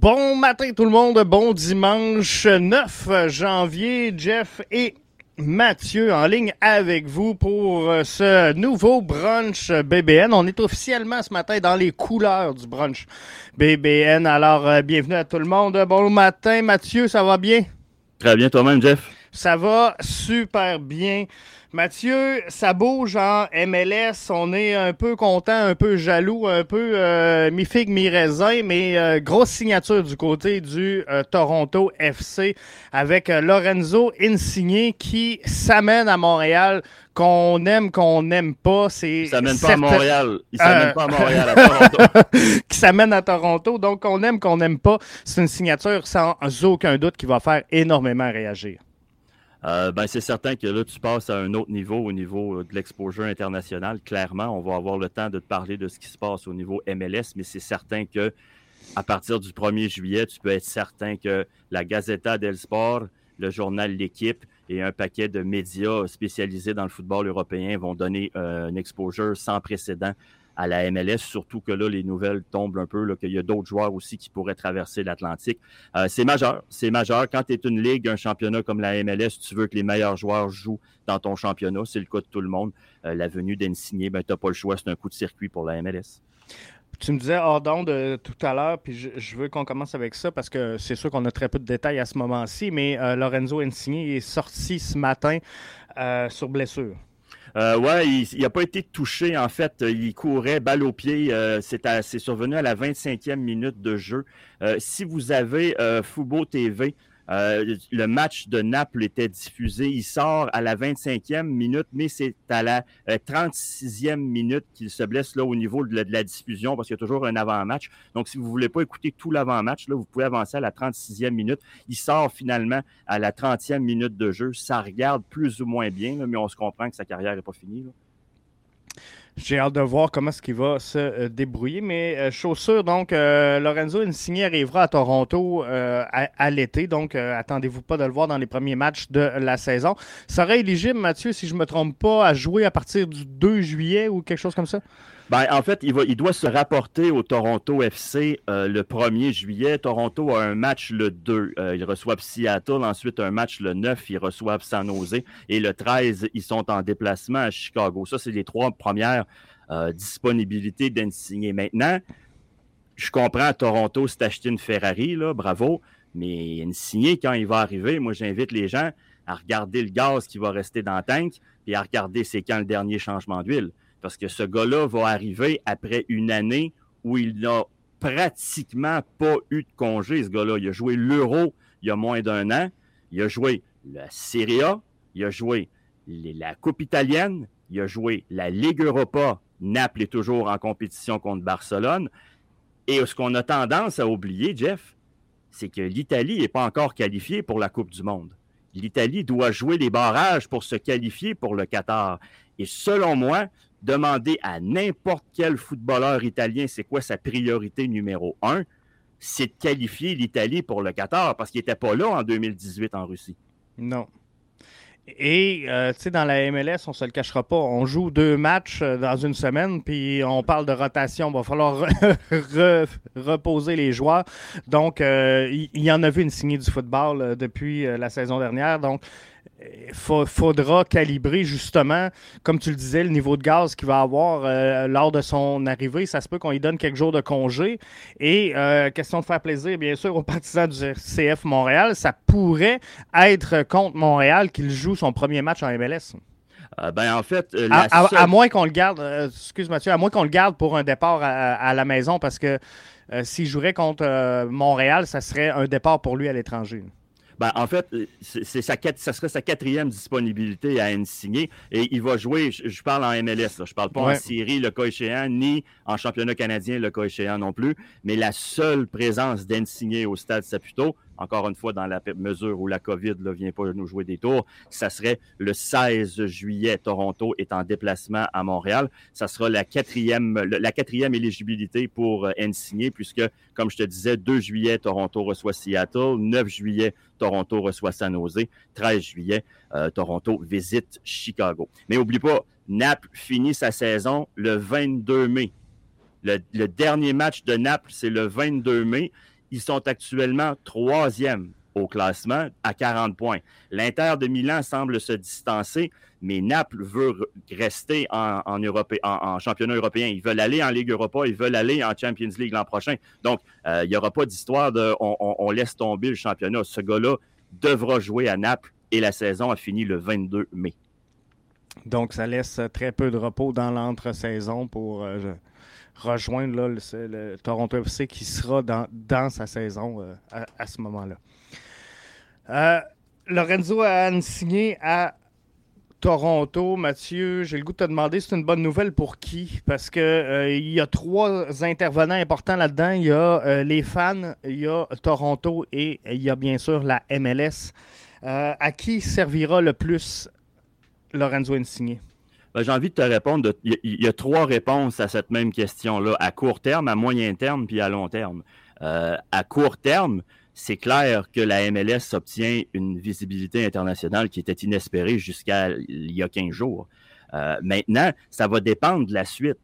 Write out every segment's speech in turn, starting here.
Bon matin tout le monde, bon dimanche 9 janvier, Jeff et Mathieu en ligne avec vous pour euh, ce nouveau brunch BBN. On est officiellement ce matin dans les couleurs du brunch BBN. Alors, euh, bienvenue à tout le monde. Bon matin, Mathieu, ça va bien? Très bien, toi-même, Jeff? Ça va super bien. Mathieu, ça bouge en MLS. On est un peu content, un peu jaloux, un peu euh, mi-figue, mi-raisin, mais euh, grosse signature du côté du euh, Toronto FC avec Lorenzo Insigne qui s'amène à Montréal qu'on aime, qu'on n'aime pas. C'est il s'amène pas à Montréal. Il s'amène pas à Montréal, à Toronto. qui s'amène à Toronto. Donc, qu'on aime, qu'on n'aime pas. C'est une signature sans aucun doute qui va faire énormément réagir. Euh, ben, c'est certain que là, tu passes à un autre niveau, au niveau euh, de l'exposure international. Clairement, on va avoir le temps de te parler de ce qui se passe au niveau MLS, mais c'est certain que à partir du 1er juillet, tu peux être certain que la Gazeta del Sport, le journal L'équipe et un paquet de médias spécialisés dans le football européen vont donner euh, un exposure sans précédent à la MLS, surtout que là, les nouvelles tombent un peu, qu'il y a d'autres joueurs aussi qui pourraient traverser l'Atlantique. Euh, c'est majeur, c'est majeur. Quand tu es une ligue, un championnat comme la MLS, tu veux que les meilleurs joueurs jouent dans ton championnat. C'est le cas de tout le monde. Euh, la venue d'Ensigné, ben, tu n'as pas le choix, c'est un coup de circuit pour la MLS. Tu me disais hors de tout à l'heure, puis je, veux qu'on commence avec ça parce que c'est sûr qu'on a très peu de détails à ce moment-ci, mais euh, Lorenzo Insigne est sorti ce matin sur blessure. Euh, ouais, il n'a pas été touché. En fait, il courait balle au pied. Euh, c'est survenu à la 25e minute de jeu. Euh, si vous avez euh, Fubo TV, euh, le match de Naples était diffusé. Il sort à la 25e minute, mais c'est à la 36e euh, minute qu'il se blesse là au niveau de la, diffusion parce qu'il y a toujours un avant-match. Donc, si vous ne voulez pas écouter tout l'avant-match, vous pouvez avancer à la 36e minute. Il sort finalement à la 30e minute de jeu. Ça regarde plus ou moins bien, mais on se comprend que sa carrière n'est pas finie. J'ai hâte de voir comment est-ce va se euh, débrouiller. Mais euh, chaussure, donc, euh, Lorenzo Insigne arrivera à Toronto à, l'été. Donc, attendez-vous pas de le voir dans les premiers matchs de la saison. Serait éligible, Mathieu, si je ne me trompe pas, à jouer à partir du 2 juillet ou quelque chose comme ça? Ben, en fait, il, va, il doit se rapporter au Toronto FC le 1er juillet. Toronto a un match le 2. ils reçoivent Seattle. Ensuite, un match le 9. Ils reçoivent San Jose. Et le 13, ils sont en déplacement à Chicago. Ça, c'est les trois premières euh, disponibilité d'Insigné. Maintenant, je comprends Toronto, c'est acheter une Ferrari, là, bravo, mais Insigné, quand il va arriver, moi, j'invite les gens à regarder le gaz qui va rester dans le tank et à regarder c'est quand le dernier changement d'huile. Parce que ce gars-là va arriver après une année où il n'a pratiquement pas eu de congé, ce gars-là. Il a joué l'Euro il y a moins d'un an. Il a joué la Serie A. Il a joué la Coupe italienne. Il a joué la Ligue Europa Naples est toujours en compétition contre Barcelone. Et ce qu'on a tendance à oublier, Jeff, c'est que l'Italie n'est pas encore qualifiée pour la Coupe du Monde. L'Italie doit jouer les barrages pour se qualifier pour le Qatar. Et selon moi, demander à n'importe quel footballeur italien c'est quoi sa priorité numéro un, c'est de qualifier l'Italie pour le Qatar parce qu'il n'était pas là en 2018 en Russie. Non. Et, euh, tu sais, dans la MLS, on se le cachera pas, on joue deux matchs euh, dans une semaine, puis on parle de rotation. Il va falloir reposer les joueurs. Donc, euh, il y, en a vu une signée du football depuis la saison dernière. Donc, il faudra calibrer justement, comme tu le disais, le niveau de gaz qu'il va avoir euh, lors de son arrivée. Ça se peut qu'on lui donne quelques jours de congé. Et euh, question de faire plaisir, bien sûr, aux partisans du CF Montréal, ça pourrait être contre Montréal qu'il joue son premier match en MLS. Euh, ben, en fait, à, moins qu'on le garde, excuse Mathieu, à moins qu'on le garde pour un départ à, la maison, parce que s'il jouerait contre Montréal, ça serait un départ pour lui à l'étranger. Ben, en fait, c'est sa, ça serait sa quatrième disponibilité à signer et il va jouer, je, parle en MLS, je je parle pas en Syrie, le cas échéant, ni en championnat canadien, le cas échéant non plus, mais la seule présence d'Ensigné au stade Saputo, encore une fois, dans la mesure où la COVID ne vient pas nous jouer des tours, ça serait le 16 juillet. Toronto est en déplacement à Montréal. Ça sera la quatrième, éligibilité pour euh, signer, puisque, comme je te disais, 2 juillet, Toronto reçoit Seattle, 9 juillet, Toronto reçoit San Jose, 13 juillet, euh, Toronto visite Chicago. Mais n'oublie pas, Naples finit sa saison le 22 mai. Le, dernier match de Naples, c'est le 22 mai. Ils sont actuellement troisième au classement à 40 points. L'Inter de Milan semble se distancer, mais Naples veut rester en, championnat européen. Ils veulent aller en Ligue Europa, ils veulent aller en Champions League l'an prochain. Donc, euh, il n'y aura pas d'histoire de on, laisse tomber le championnat. Ce gars-là devra jouer à Naples et la saison a fini le 22 mai. Donc, ça laisse très peu de repos dans l'entre-saison pour euh, rejoindre le, Toronto FC qui sera dans, sa saison euh, à, ce moment-là. Euh, Lorenzo a signé à Toronto. Mathieu, j'ai le goût de te demander, c'est une bonne nouvelle pour qui? Parce qu'il il y a trois intervenants importants là-dedans. Il y a les fans, il y a Toronto et il y a bien sûr la MLS. à qui servira le plus Lorenzo Insigne? Ben, j'ai envie de te répondre. Il y, a trois réponses à cette même question-là, à court terme, à moyen terme, puis à long terme. Euh, à court terme, c'est clair que la MLS obtient une visibilité internationale qui était inespérée jusqu'à il y a 15 jours. Euh, maintenant, ça va dépendre de la suite.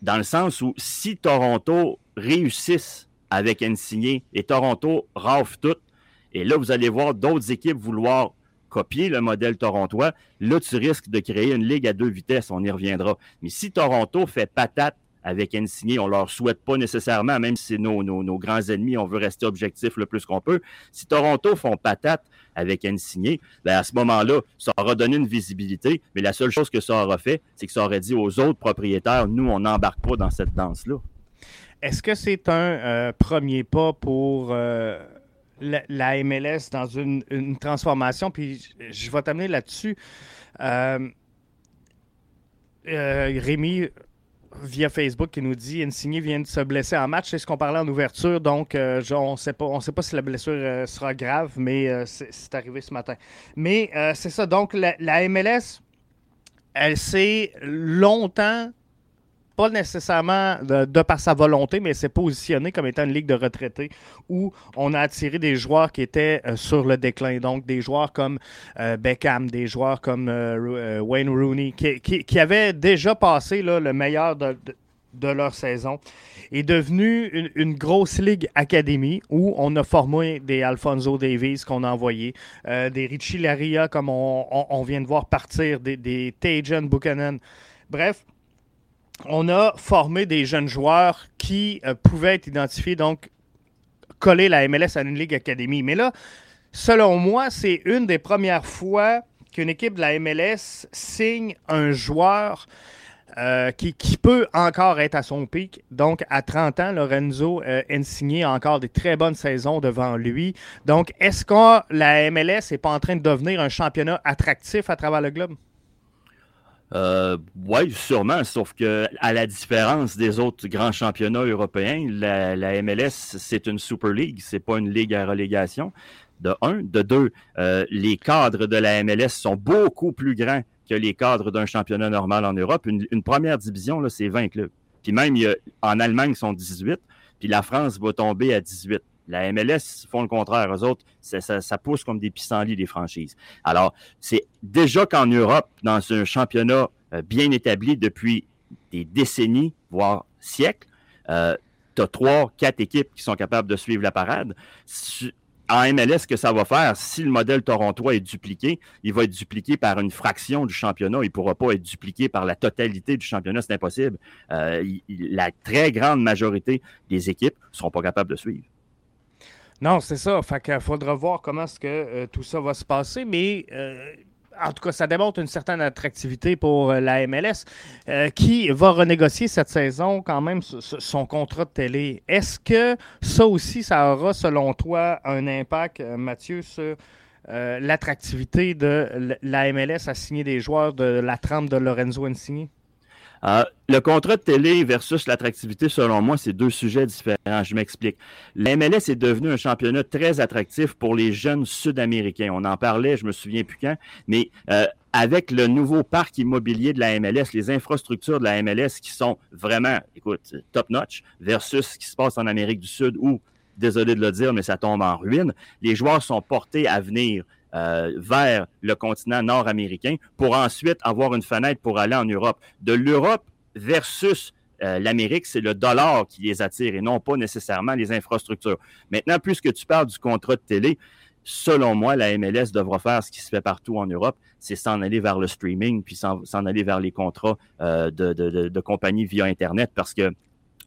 Dans le sens où si Toronto réussisse avec Insigné et Toronto rafle tout, et là, vous allez voir d'autres équipes vouloir copier le modèle torontois, là, tu risques de créer une ligue à deux vitesses. On y reviendra. Mais si Toronto fait patate avec Insigné, on leur souhaite pas nécessairement, même si nos, nos, grands ennemis, on veut rester objectif le plus qu'on peut. Si Toronto font patate avec Insigné, ben à ce moment-là, ça aura donné une visibilité, mais la seule chose que ça aura fait, c'est que ça aurait dit aux autres propriétaires, nous, on n'embarque pas dans cette danse-là. Est-ce que c'est un euh, premier pas pour euh, la, MLS dans une, transformation, puis je, vais t'amener là-dessus. Euh, euh, Rémi, via Facebook, qui nous dit Insigné vient de se blesser en match. C'est ce qu'on parlait en ouverture, donc euh, on ne sait pas si la blessure sera grave, mais c'est arrivé ce matin. Mais c'est ça, donc la MLS, elle s'est longtemps pas nécessairement de, par sa volonté, mais s'est positionné comme étant une ligue de retraités où on a attiré des joueurs qui étaient euh, sur le déclin. Donc, des joueurs comme euh, Beckham, des joueurs comme euh, Wayne Rooney, qui, avaient déjà passé le meilleur de, leur saison, est devenu une, grosse ligue académie où on a formé des Alfonso Davies qu'on a envoyés, des Richie Laria comme on, vient de voir partir, des, des Buchanan. Bref, on a formé des jeunes joueurs qui euh, pouvaient être identifiés, donc coller la MLS à une Ligue Académie. Mais là, selon moi, c'est une des premières fois qu'une équipe de la MLS signe un joueur euh, qui, peut encore être à son pic. Donc, à 30 ans, Lorenzo euh, a encore des très bonnes saisons devant lui. Donc, est-ce que la MLS n'est pas en train de devenir un championnat attractif à travers le globe? Euh, oui, sûrement, sauf que à la différence des autres grands championnats européens, la, MLS, c'est une Super League, c'est pas une ligue à relégation. De un. De deux, euh, les cadres de la MLS sont beaucoup plus grands que les cadres d'un championnat normal en Europe. Une, première division, c'est 20 clubs. Puis même, en Allemagne, ils sont 18, puis la France va tomber à 18. La MLS font le contraire. Eux autres, ça, pousse comme des pissenlits, des franchises. Alors, c'est déjà qu'en Europe, dans un championnat euh, bien établi depuis des décennies, voire siècles, euh, tu as trois, quatre équipes qui sont capables de suivre la parade. En MLS, que ça va faire, si le modèle torontois est dupliqué, il va être dupliqué par une fraction du championnat. Il ne pourra pas être dupliqué par la totalité du championnat. C'est impossible. Euh, la très grande majorité des équipes ne seront pas capables de suivre. Non, c'est ça. Fait qu'il faudra voir comment est-ce que euh, tout ça va se passer, mais euh, en tout cas, ça démontre une certaine attractivité pour euh, la MLS qui va renégocier cette saison quand même son contrat de télé. Est-ce que ça aussi, ça aura, selon toi, un impact, Mathieu, sur l'attractivité de la MLS à signer des joueurs de la trempe de Lorenzo Insigne? Euh, le contrat de télé versus l'attractivité, selon moi, c'est deux sujets différents. Je m'explique. La MLS est devenu un championnat très attractif pour les jeunes Sud-Américains. On en parlait, je me souviens plus quand, mais euh, avec le nouveau parc immobilier de la MLS, les infrastructures de la MLS qui sont vraiment, écoute, top-notch versus ce qui se passe en Amérique du Sud où, désolé de le dire, mais ça tombe en ruine, les joueurs sont portés à venir euh, vers le continent nord-américain pour ensuite avoir une fenêtre pour aller en Europe. De l'Europe versus euh, l'Amérique, c'est le dollar qui les attire et non pas nécessairement les infrastructures. Maintenant, puisque tu parles du contrat de télé, selon moi, la MLS devra faire ce qui se fait partout en Europe, c'est s'en aller vers le streaming, puis s'en aller vers les contrats euh, de, compagnies via Internet, parce que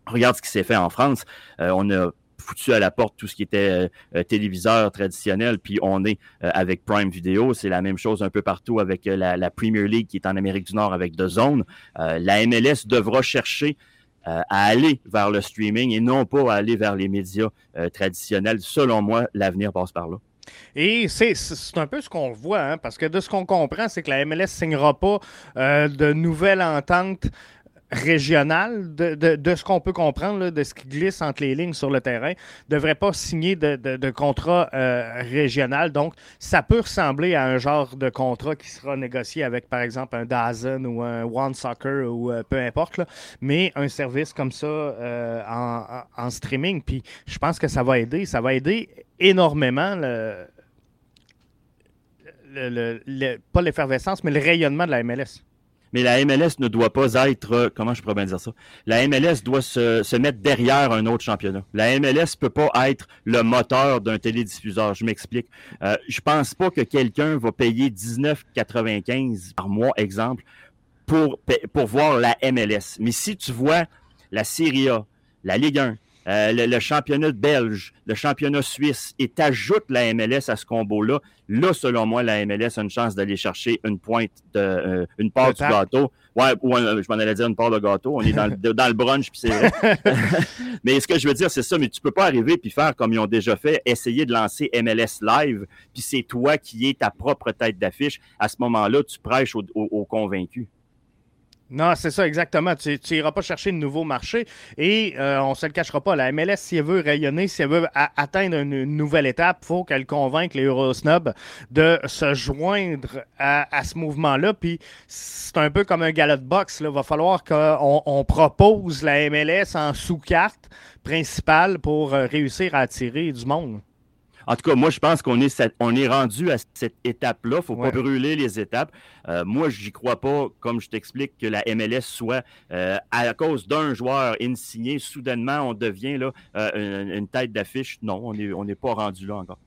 regarde ce qui s'est fait en France. on a foutu à la porte tout ce qui était euh, euh, téléviseur traditionnel, puis on est euh, avec Prime Video. C'est la même chose un peu partout avec la, Premier League qui est en Amérique du Nord avec The Zone. la MLS devra chercher à aller vers le streaming et non pas à aller vers les médias traditionnels. Selon moi, l'avenir passe par là. Et c'est un peu ce qu'on voit, hein, parce que de ce qu'on comprend, c'est que la MLS ne signera pas de nouvelles ententes régional, de, ce qu'on peut comprendre, de ce qui glisse entre les lignes sur le terrain, ne devrait pas signer de, contrat euh, régional. Donc, ça peut ressembler à un genre de contrat qui sera négocié avec, par exemple, un Dazen ou un One Soccer ou euh, peu importe, mais un service comme ça euh, en, streaming. Puis, je pense que ça va aider. Ça va aider énormément le, le, le pas l'effervescence, mais le rayonnement de la MLS. Mais la MLS ne doit pas être, euh, comment je pourrais bien dire ça? La MLS doit se, mettre derrière un autre championnat. La MLS peut pas être le moteur d'un télédiffuseur. Je m'explique. Euh, je pense pas que quelqu'un va payer 19,95 par mois, exemple, pour, pour voir la MLS. Mais si tu vois la Serie A, la Ligue 1, euh, le, championnat belge, le championnat suisse, et t'ajoutes la MLS à ce combo-là, là, selon moi, la MLS a une chance d'aller chercher une pointe, de, euh, une part du gâteau. Ouais, ou je m'en allais dire une part de gâteau. On est dans, le, dans le brunch, puis c'est vrai. mais ce que je veux dire, c'est ça. Mais tu peux pas arriver puis faire comme ils ont déjà fait, essayer de lancer MLS Live, puis c'est toi qui es ta propre tête d'affiche. À ce moment-là, tu prêches aux convaincus. Non, c'est ça, exactement. Tu n'iras pas chercher de nouveaux marchés et euh, on ne se le cachera pas. La MLS, si elle veut rayonner, si elle veut atteindre une, nouvelle étape, il faut qu'elle convainque les Eurosnobs de se joindre à, ce mouvement-là. Puis c'est un peu comme un galop de boxe. Il va falloir qu'on propose la MLS en sous-carte principale pour euh, réussir à attirer du monde. En tout cas, moi, je pense qu'on est, on est rendu à cette étape-là. Il ne faut pas brûler les étapes. Euh, moi, je n'y crois pas, comme je t'explique, que la MLS soit, euh, à cause d'un joueur insigné, soudainement, on devient là, euh, une, tête d'affiche. Non, on n'est on pas rendu là encore.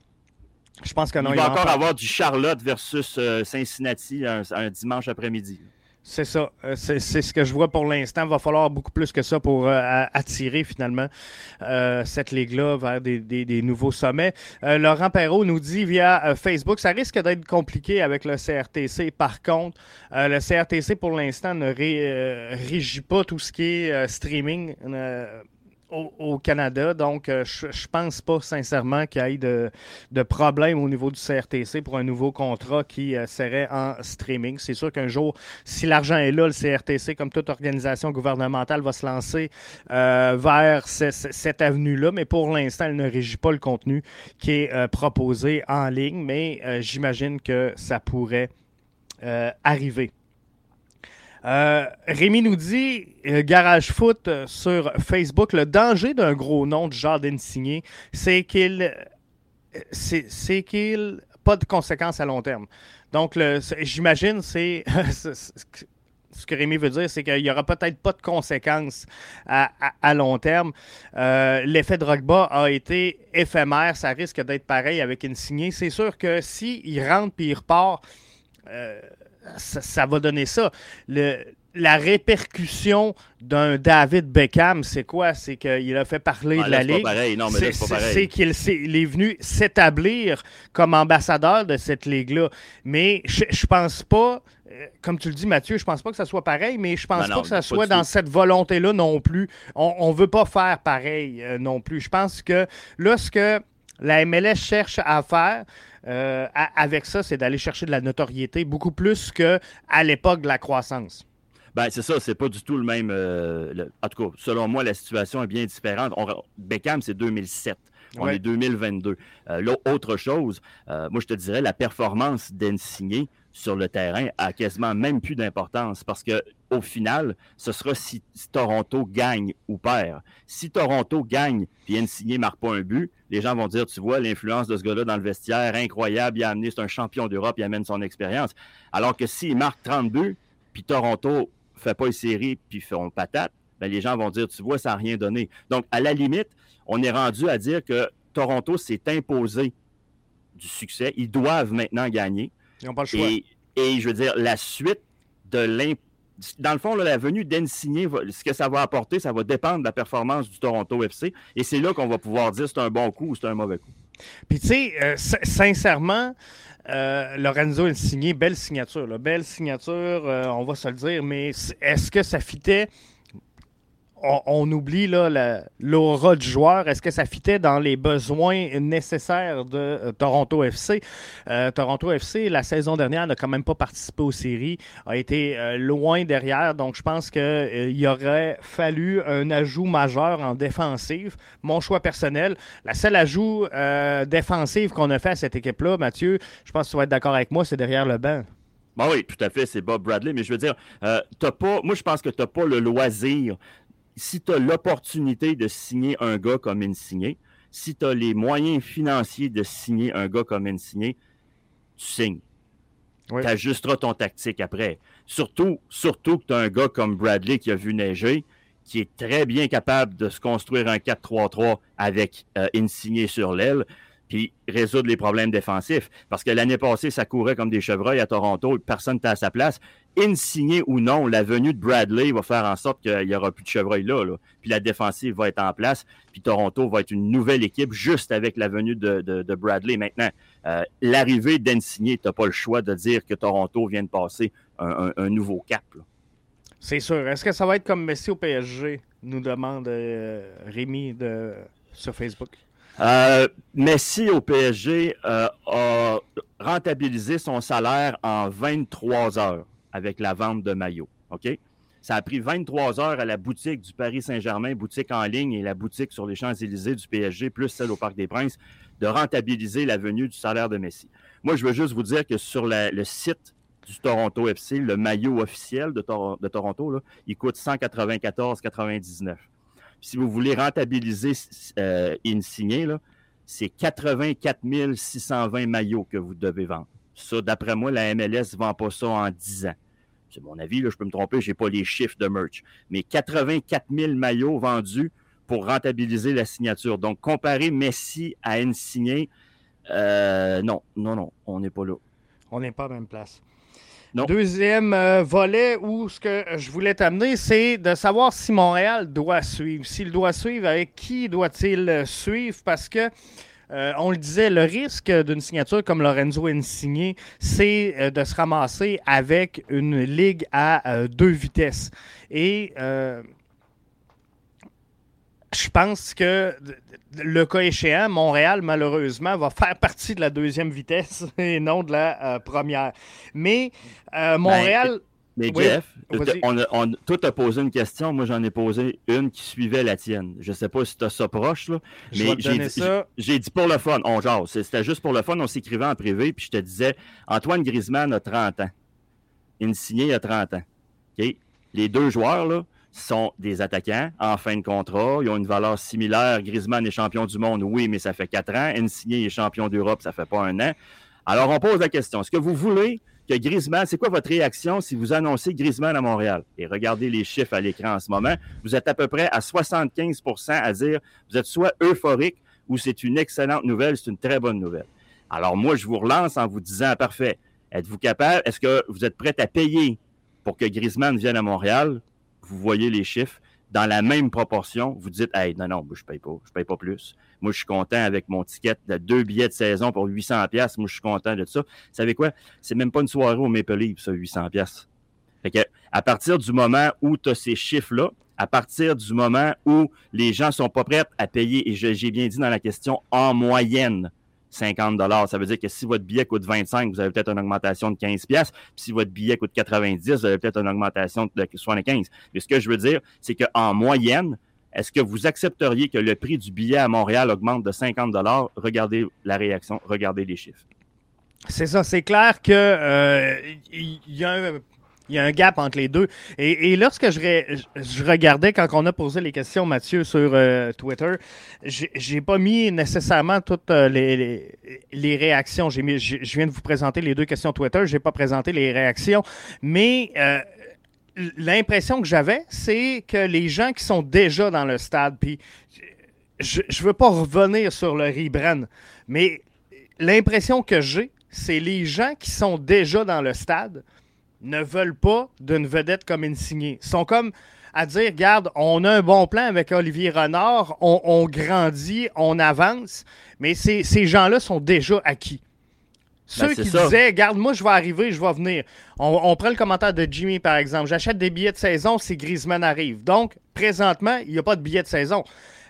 Je pense que non. Il va encore avoir du Charlotte versus Cincinnati un dimanche après-midi. C'est ça. Euh, c'est ce que je vois pour l'instant. Il va falloir beaucoup plus que ça pour euh, attirer finalement euh, cette ligue-là vers des, nouveaux sommets. Laurent Perrault nous dit via Facebook, ça risque d'être compliqué avec le CRTC. Par contre, le CRTC pour l'instant ne régit pas tout ce qui est streaming au, Canada. Donc, euh, je, ne pense pas sincèrement qu'il y ait de, problème au niveau du CRTC pour un nouveau contrat qui euh, serait en streaming. C'est sûr qu'un jour, si l'argent est là, le CRTC, comme toute organisation gouvernementale, va se lancer euh, vers cette avenue-là. Mais pour l'instant, elle ne régit pas le contenu qui est proposé en ligne. Mais j'imagine que ça pourrait arriver. Euh, Rémi nous dit, euh, Garage Foot euh, sur Facebook, le danger d'un gros nom de Jardin signé, c'est qu'il c'est qu'il pas de conséquences à long terme. Donc, j'imagine, c'est ce que Rémi veut dire, c'est qu'il n'y aura peut-être pas de conséquences à, long terme. L'effet de Drogba a été éphémère. Ça risque d'être pareil avec une signée. C'est sûr que s'il rentre puis il repart, ça, va donner ça. la répercussion d'un David Beckham, c'est quoi? C'est qu'il a fait parler ah, de la Ligue. C'est qu'il est, venu s'établir comme ambassadeur de cette Ligue-là. Mais je, ne pense pas, euh, comme tu le dis, Mathieu, je pense pas que ça soit pareil, mais je pense ben pas que ça soit dans cette volonté-là non plus. On ne veut pas faire pareil euh, non plus. Je pense que là, ce que la MLS cherche à faire, euh, avec ça, c'est d'aller chercher de la notoriété beaucoup plus qu'à l'époque de la croissance. Ben, c'est ça, c'est pas du tout le même. Euh, en tout cas, selon moi, la situation est bien différente. Beckham, c'est 2007. On est 2022. Euh, L'autre chose, euh, moi, je te dirais, la performance d'Ensigné sur le terrain a quasiment même plus d'importance parce que au final, ce sera si, Toronto gagne ou perd. Si Toronto gagne puis Ensigné ne marque pas un but, les gens vont dire, tu vois, l'influence de ce gars-là dans le vestiaire, incroyable, il a amené, c'est un champion d'Europe, il amène son expérience. Alors que s'il marque 30 buts, puis Toronto fait pas une série puis font patate, ben les gens vont dire, tu vois, ça n'a rien donné. Donc, à la limite, on est rendu à dire que Toronto s'est imposé du succès. Ils doivent maintenant gagner. Ils n'ont pas le choix. Et, je veux dire, la suite de l'imp... Dans le fond, la venue d'Ensigné, ce que ça va apporter, ça va dépendre de la performance du Toronto FC. Et c'est là qu'on va pouvoir dire si c'est un bon coup ou c'est un mauvais coup. Puis, tu sais, euh, sincèrement, euh, Lorenzo Insigné, belle signature. Belle signature, euh, on va se le dire, mais est-ce que ça fitait? On, oublie l'aura du joueur. Est-ce que ça fitait dans les besoins nécessaires de euh, Toronto FC? Euh, Toronto FC, la saison dernière, n'a quand même pas participé aux séries, a été euh, loin derrière. Donc, je pense qu'il aurait fallu un ajout majeur en défensive. Mon choix personnel, la seule ajout défensive qu'on a fait à cette équipe-là, Mathieu, je pense que tu vas être d'accord avec moi, c'est derrière le banc. Ben oui, tout à fait, c'est Bob Bradley, mais je veux dire, as pas, moi je pense que tu n'as pas le loisir si tu as l'opportunité de signer un gars comme Insigné, si tu as les moyens financiers de signer un gars comme Insigné, tu signes. Tu ajusteras ton tactique après. Surtout, surtout que tu as un gars comme Bradley qui a vu neiger, qui est très bien capable de se construire un 4-3-3 avec euh, Insigné sur l'aile puis résoudre les problèmes défensifs. Parce que l'année passée, ça courait comme des chevreuils à Toronto, personne n'était à sa place. Insigné ou non, la venue de Bradley va faire en sorte qu'il n'y aura plus de chevreuils là, Puis la défensive va être en place, puis Toronto va être une nouvelle équipe juste avec la venue de, Bradley. Maintenant, euh, l'arrivée d'Insigné, tu n'as pas le choix de dire que Toronto vient de passer un, nouveau cap. C'est sûr. Est-ce que ça va être comme Messi au PSG, nous demande euh, Rémi de, sur Facebook? Euh, Messi au PSG a rentabilisé son salaire en 23 heures avec la vente de maillots. OK? Ça a pris 23 heures à la boutique du Paris Saint-Germain, boutique en ligne et la boutique sur les Champs-Élysées du PSG, plus celle au Parc des Princes, de rentabiliser la venue du salaire de Messi. Moi, je veux juste vous dire que sur le site du Toronto FC, le maillot officiel de, Toronto, il coûte 194,99 si vous voulez rentabiliser euh, Insigné, c'est 84 620 maillots que vous devez vendre. Ça, d'après moi, la MLS ne vend pas ça en 10 ans. C'est mon avis, là, je peux me tromper, je n'ai pas les chiffres de merch. Mais 84 000 maillots vendus pour rentabiliser la signature. Donc, comparer Messi à Insigné, euh, non, non, non, on n'est pas là. On n'est pas à la même place. Deuxième euh, volet où ce que je voulais t'amener, c'est de savoir si Montréal doit suivre. S'il doit suivre, avec qui doit-il suivre? Parce que, euh, on le disait, le risque d'une signature comme Lorenzo Insigné, c'est euh, de se ramasser avec une ligue à deux vitesses. Et je pense que le cas échéant, Montréal, malheureusement, va faire partie de la deuxième vitesse et non de la euh, première. Mais euh, Montréal. Ben, mais Jeff, on, toi, tu as posé une question. Moi, j'en ai posé une qui suivait la tienne. Je ne sais pas si tu as ça proche, là, mais j'ai dit, pour le fun. On genre, C'était juste pour le fun. On s'écrivait en privé. Puis je te disais Antoine Griezmann a 30 ans. Insigné a 30 ans. Les deux joueurs, là, sont des attaquants en fin de contrat. Ils ont une valeur similaire. Griezmann est champion du monde, oui, mais ça fait quatre ans. Insigné est champion d'Europe, ça fait pas un an. Alors, on pose la question. Est-ce que vous voulez Griezmann, c'est quoi votre réaction si vous annoncez Griezmann à Montréal? Et regardez les chiffres à l'écran en ce moment. Vous êtes à peu près à 75% à dire vous êtes soit euphorique ou c'est une excellente nouvelle, c'est une très bonne nouvelle. Alors, moi, je vous relance en vous disant, parfait, êtes-vous capable, est-ce que vous êtes prêt à payer pour que Griezmann vienne à Montréal? vous voyez les chiffres, dans la même proportion, vous dites Hey, non, non, je ne paye pas, je paye pas plus. Moi, je suis content avec mon ticket de deux billets de saison pour 800$. Moi, je suis content de ça. Vous savez quoi? C'est même pas une soirée au Maple Leaf, ça, 800$. Fait que, à partir du moment où tu as ces chiffres-là, à partir du moment où les gens sont pas prêts à payer, et j'ai bien dit dans la question, en moyenne, 50 Ça veut dire que si votre billet coûte 25, vous avez peut-être une augmentation de 15 pièces. Si votre billet coûte 90, vous avez peut-être une augmentation de 75. Mais ce que je veux dire, c'est qu'en moyenne, est-ce que vous accepteriez que le prix du billet à Montréal augmente de 50 Regardez la réaction, regardez les chiffres. C'est ça, c'est clair que euh, y a un il y a un gap entre les deux. Et, lorsque je, regardais, quand on a posé les questions, Mathieu, sur euh, Twitter, j'ai pas mis nécessairement toutes euh, les, les, réactions. J'ai mis, je viens de vous présenter les deux questions Twitter, j'ai pas présenté les réactions, mais euh, l'impression que j'avais, c'est que les gens qui sont déjà dans le stade, puis je ne veux pas revenir sur le rebrand, mais l'impression que j'ai, c'est les gens qui sont déjà dans le stade ne veulent pas d'une vedette comme Insigné. Ils sont comme à dire, regarde, on a un bon plan avec Olivier Renard, on, grandit, on avance, mais ces, gens-là sont déjà acquis. Ceux ben, qui disaient, regarde, moi, je vais arriver, je vais venir. On, prend le commentaire de Jimmy, par exemple. J'achète des billets de saison si Griezmann arrive. Donc, présentement, il n'y a pas de billets de saison.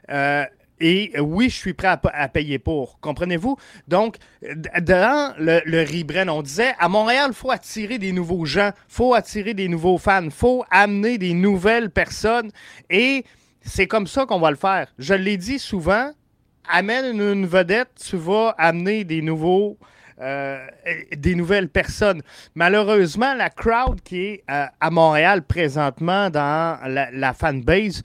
Euh, et oui, je suis prêt à, payer pour. Comprenez-vous? Donc, dans le, le on disait à Montréal, il faut attirer des nouveaux gens, faut attirer des nouveaux fans, faut amener des nouvelles personnes. Et c'est comme ça qu'on va le faire. Je l'ai dit souvent, amène une, vedette, tu vas amener des nouveaux. Euh, des nouvelles personnes. Malheureusement, la crowd qui est euh, à Montréal présentement dans la, la fanbase,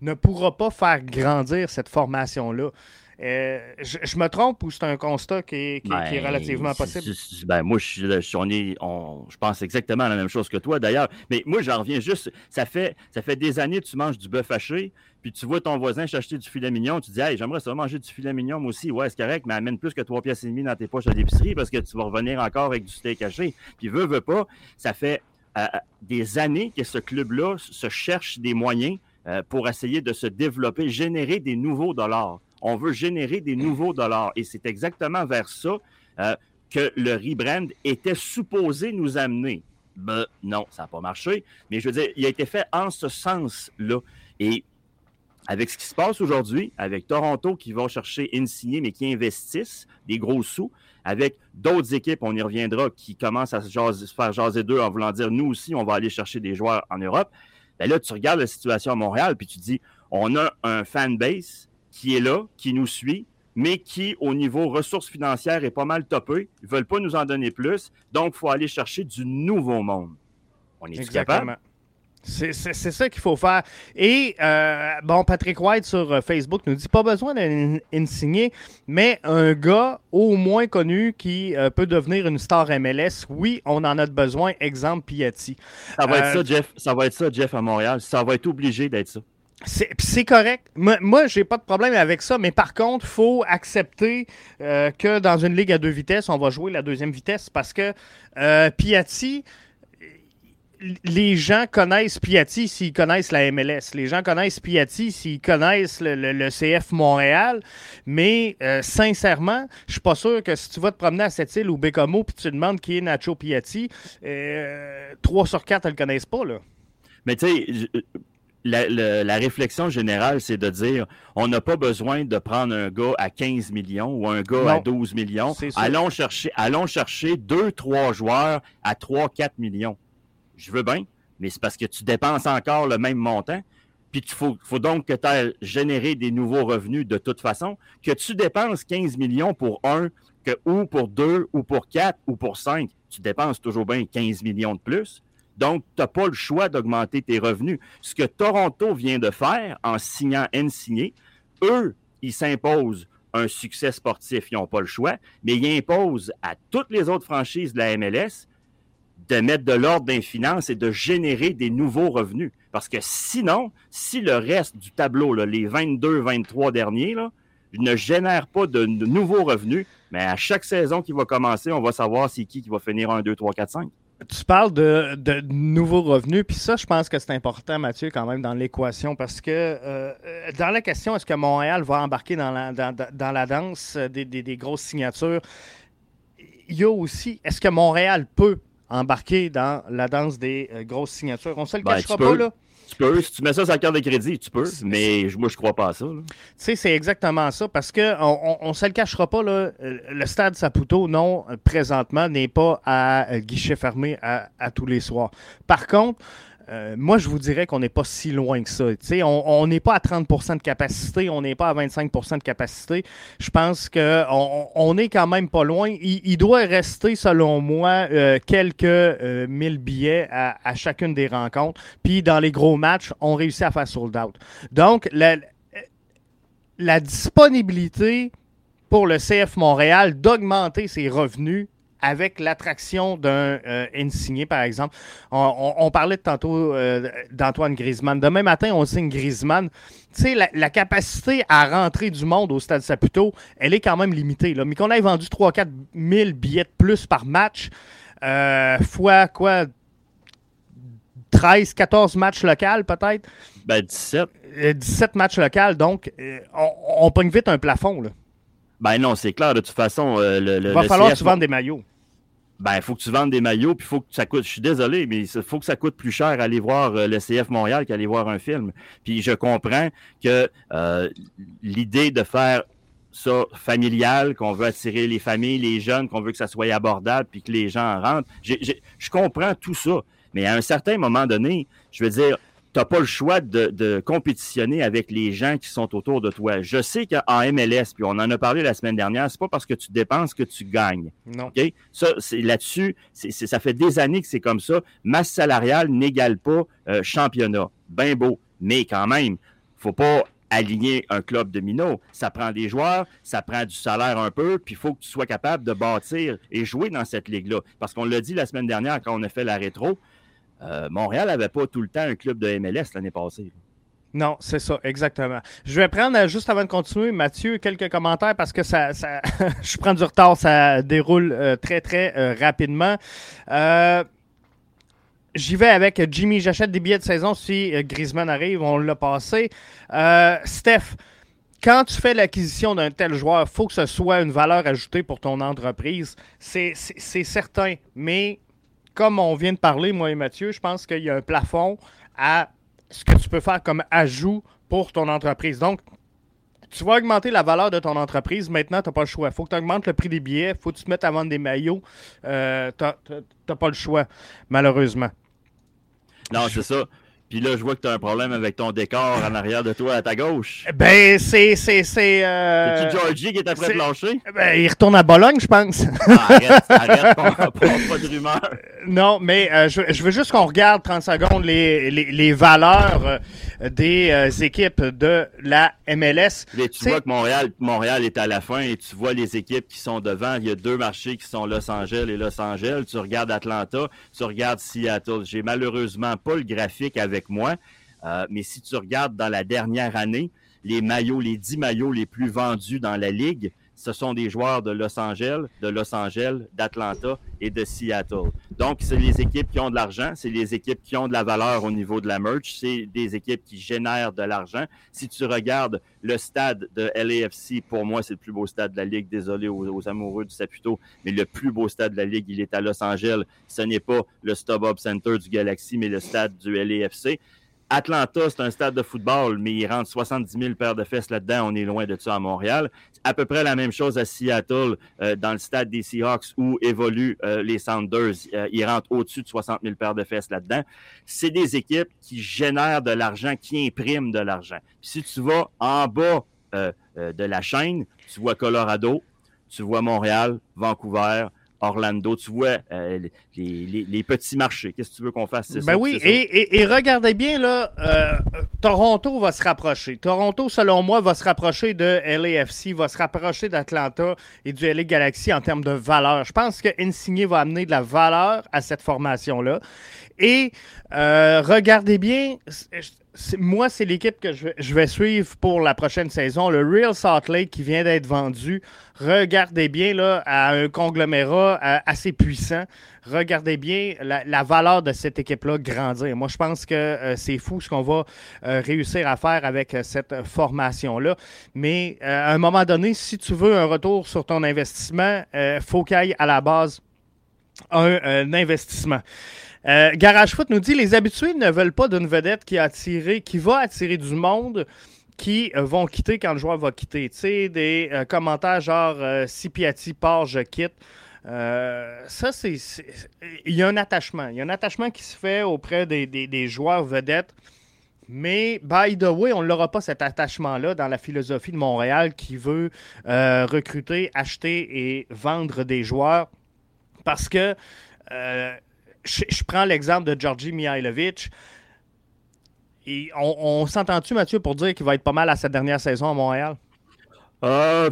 ne pourra pas faire grandir cette formation-là. Euh, je, me trompe ou c'est un constat qui est, ben, relativement possible? Ben, moi, je, je pense exactement la même chose que toi, d'ailleurs. Mais moi, j'en reviens juste. Ça fait, ça fait des années que tu manges du bœuf haché, puis tu vois ton voisin acheter du filet mignon. Tu dis, hey, j'aimerais ça manger du filet mignon, moi aussi. Ouais, c'est correct, mais amène plus que trois pièces et demie dans tes poches à l'épicerie parce que tu vas revenir encore avec du steak haché. Puis, veut, veut pas, ça fait euh, des années que ce club-là se cherche des moyens euh, pour essayer de se développer, générer des nouveaux dollars. On veut générer des nouveaux dollars. Et c'est exactement vers ça euh, que le rebrand était supposé nous amener. Ben, non, ça n'a pas marché. Mais je veux dire, il a été fait en ce sens-là. Et avec ce qui se passe aujourd'hui, avec Toronto qui va chercher Insigné, mais qui investissent des gros sous, avec d'autres équipes, on y reviendra, qui commencent à se, faire jaser d'eux en voulant dire nous aussi, on va aller chercher des joueurs en Europe. Ben là, tu regardes la situation à Montréal, puis tu dis, on a un fanbase qui est là, qui nous suit, mais qui, au niveau ressources financières, est pas mal topé. Ils ne veulent pas nous en donner plus. Donc, il faut aller chercher du nouveau monde. On est capable? C'est ça qu'il faut faire. Et, euh, bon, Patrick White sur euh, Facebook nous dit pas besoin d'un insigné, mais un gars au moins connu qui euh, peut devenir une star MLS. Oui, on en a besoin. Exemple, Piatti. Ça va être ça, Jeff. Ça va être ça, Jeff, à Montréal. Ça va être obligé d'être ça. C'est correct. Moi, moi j'ai pas de problème avec ça, mais par contre, il faut accepter que dans une ligue à deux vitesses, on va jouer la deuxième vitesse parce que Piatti, les gens connaissent Piatti s'ils connaissent la MLS. Les gens connaissent Piatti s'ils connaissent le, CF Montréal. Mais euh, sincèrement, je suis pas sûr que si tu vas te promener à cette île ou Bécamo puis tu te demandes qui est Nacho Piatti, euh, 3 sur 4 ne le connaissent pas. Là. Mais tu sais, la, réflexion générale, c'est de dire on n'a pas besoin de prendre un gars à 15 millions ou un gars à 12 millions. Allons chercher, allons chercher deux, trois joueurs à 3-4 millions je veux bien, mais c'est parce que tu dépenses encore le même montant. Puis il faut, donc que tu aies généré des nouveaux revenus de toute façon. Que tu dépenses 15 millions pour un, que, ou pour deux, ou pour quatre, ou pour cinq, tu dépenses toujours bien 15 millions de plus. Donc, tu n'as pas le choix d'augmenter tes revenus. Ce que Toronto vient de faire en signant N-signé, eux, ils s'imposent un succès sportif. Ils n'ont pas le choix, mais ils imposent à toutes les autres franchises de la MLS de mettre de l'ordre dans les finances et de générer des nouveaux revenus. Parce que sinon, si le reste du tableau, les 22, 23 derniers, là, ne génère pas de, nouveaux revenus, mais à chaque saison qui va commencer, on va savoir c'est qui qui va finir 1, 2, 3, 4, 5. Tu parles de, nouveaux revenus, puis ça, je pense que c'est important, Mathieu, quand même, dans l'équation, parce que euh, dans la question, est-ce que Montréal va embarquer dans la, dans, la danse des, des grosses signatures, il y a aussi, est-ce que Montréal peut embarquer dans la danse des grosses signatures. On ne se le ben, cachera pas, là. Tu peux, si tu mets ça sur la carte de crédit, tu peux, mais moi, je crois pas à ça. Tu sais, c'est exactement ça, parce qu'on on, se le cachera pas, là, le stade Saputo, non, présentement, n'est pas à guichet fermé à, à, tous les soirs. Par contre, euh, moi, je vous dirais qu'on n'est pas si loin que ça. on n'est pas à 30% de capacité, on n'est pas à 25% de capacité. Je pense qu'on on est quand même pas loin. Il, doit rester, selon moi, euh, quelques euh, mille billets à, chacune des rencontres. Puis dans les gros matchs, on réussit à faire sold out. Donc, la, la disponibilité pour le CF Montréal d'augmenter ses revenus avec l'attraction d'un euh, insigné, par exemple. On, parlait tantôt euh, d'Antoine Griezmann. Demain matin, on signe Griezmann. Tu sais, la, capacité à rentrer du monde au Stade Saputo, elle est quand même limitée. Là. Mais qu'on ait vendu 3-4 000 billets de plus par match, euh, fois quoi? 13, 14 matchs locaux peut-être? Ben 17. 17 matchs locaux, donc on, on pogne vite un plafond. Là. Ben non, c'est clair. De toute façon, euh, le, Il va falloir que tu vendes des maillots. Ben, faut que tu vendes des maillots, puis faut que ça coûte. Je suis désolé, mais il faut que ça coûte plus cher aller voir euh, le CF Montréal qu'aller voir un film. Puis je comprends que euh, l'idée de faire ça familial, qu'on veut attirer les familles, les jeunes, qu'on veut que ça soit abordable, puis que les gens rentrent. je comprends tout ça. Mais à un certain moment donné, je veux dire, tu n'as pas le choix de, compétitionner avec les gens qui sont autour de toi. Je sais qu'en MLS, puis on en a parlé la semaine dernière, c'est pas parce que tu dépenses que tu gagnes. Non. Ça, c'est là-dessus, ça fait des années que c'est comme ça. Masse salariale n'égale pas euh, championnat. Ben beau. Mais quand même, faut pas aligner un club de minots. Ça prend des joueurs, ça prend du salaire un peu, puis il faut que tu sois capable de bâtir et jouer dans cette ligue-là. Parce qu'on l'a dit la semaine dernière quand on a fait la rétro, euh, Montréal n'avait pas tout le temps un club de MLS l'année passée. Non, c'est ça, exactement. Je vais prendre, euh, juste avant de continuer, Mathieu, quelques commentaires parce que ça, je prends du retard, ça déroule euh, très, très rapidement. J'y vais avec Jimmy. J'achète des billets de saison si Griezmann arrive, on l'a passé. Steph, quand tu fais l'acquisition d'un tel joueur, il faut que ce soit une valeur ajoutée pour ton entreprise. C'est certain, mais comme on vient de parler, moi et Mathieu, je pense qu'il y a un plafond à ce que tu peux faire comme ajout pour ton entreprise. Donc, tu vas augmenter la valeur de ton entreprise. Maintenant, tu n'as pas le choix. Il faut que tu augmentes le prix des billets. Il faut que tu te mettes à vendre des maillots. Euh, tu n'as pas le choix, malheureusement. Non, c'est ça. Puis là, je vois que tu as un problème avec ton décor en arrière de toi à ta gauche. Ben, c'est. C'est c'est euh... Georgie qui est après de lâcher? Ben, il retourne à Bologne, je pense. Ah, arrête, arrête, pas, pas, de rumeur. Non, mais euh, je, je, veux juste qu'on regarde 30 secondes les, les, les valeurs euh, des euh, équipes de la MLS. Mais tu vois que Montréal, Montréal est à la fin et tu vois les équipes qui sont devant. Il y a deux marchés qui sont Los Angeles et Los Angeles. Tu regardes Atlanta, tu regardes Seattle. J'ai malheureusement pas le graphique avec moi. Euh, mais si tu regardes dans la dernière année, les maillots, les 10 maillots les plus vendus dans la ligue, ce sont des joueurs de Los Angeles, de Los Angeles, d'Atlanta et de Seattle. Donc, c'est les équipes qui ont de l'argent, c'est les équipes qui ont de la valeur au niveau de la merch, c'est des équipes qui génèrent de l'argent. Si tu regardes le stade de LAFC, pour moi, c'est le plus beau stade de la Ligue. Désolé aux, amoureux du Saputo, mais le plus beau stade de la Ligue, il est à Los Angeles. Ce n'est pas le StubHub Center du Galaxy, mais le stade du LAFC. Atlanta, c'est un stade de football, mais il rentre 70 000 paires de fesses là-dedans. On est loin de ça à Montréal. À peu près la même chose à Seattle, euh, dans le stade des Seahawks où évoluent euh, les Sounders. Euh, ils rentrent au-dessus de 60 000 paires de fesses là-dedans. C'est des équipes qui génèrent de l'argent, qui impriment de l'argent. Si tu vas en bas de la chaîne, tu vois Colorado, tu vois Montréal, Vancouver, Orlando. Tu vois euh, les, petits marchés. Qu'est-ce que tu veux qu'on fasse? Ben oui, et, regardez bien, là, euh, Toronto va se rapprocher. Toronto, selon moi, va se rapprocher de LAFC, va se rapprocher d'Atlanta et du LA Galaxy en termes de valeur. Je pense que Insigné va amener de la valeur à cette formation-là. Et euh, regardez bien, moi, c'est l'équipe que je, vais suivre pour la prochaine saison. Le Real Salt Lake qui vient d'être vendu. Regardez bien là, à un conglomérat euh, assez puissant. Regardez bien la, valeur de cette équipe-là grandir. Moi, je pense que euh, c'est fou ce qu'on va euh, réussir à faire avec cette formation-là. Mais à un moment donné, si tu veux un retour sur ton investissement, il faut qu'il aille à la base un, investissement. Garage Foot nous dit les habitués ne veulent pas d'une vedette qui, qui va attirer du monde qui vont quitter quand le joueur va quitter. Tu sais, des commentaires genre si Piatti part, je quitte. ça, c'est. Il y a un attachement. Il y a un attachement qui se fait auprès des joueurs vedettes mais, by the way, on n'aura pas cet attachement-là dans la philosophie de Montréal qui veut euh, recruter, acheter et vendre des joueurs. Parce que euh, je, prends l'exemple de Georgi Mihailovic. Et on, s'entend-tu, Mathieu, pour dire qu'il va être pas mal à sa dernière saison à Montréal? Euh,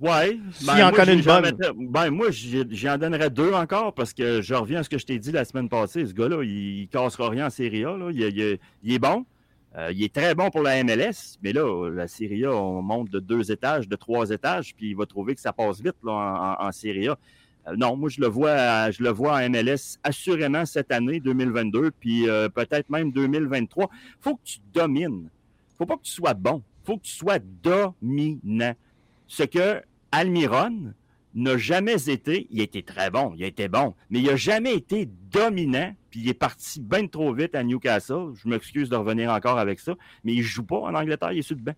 Ouais. Ben, en connaît une bonne. Ben, moi, j'en donnerais deux encore parce que je reviens à ce que je t'ai dit la semaine passée. Ce gars-là, il, ne cassera rien en Serie A. Il, est bon. Euh, il est très bon pour la MLS, mais là, la Serie A, on monte de deux étages, de trois étages, puis il va trouver que ça passe vite là, en, Serie A. Euh, non, moi, je le vois je le vois en MLS assurément cette année, 2022, puis euh, peut-être même 2023. faut que tu domines. faut pas que tu sois bon. faut que tu sois dominant ce que Almiron n'a jamais été, il été très bon, il été bon, mais il n'a jamais été dominant, puis il est parti bien trop vite à Newcastle. Je m'excuse de revenir encore avec ça, mais il joue pas en Angleterre, il est sur le banc.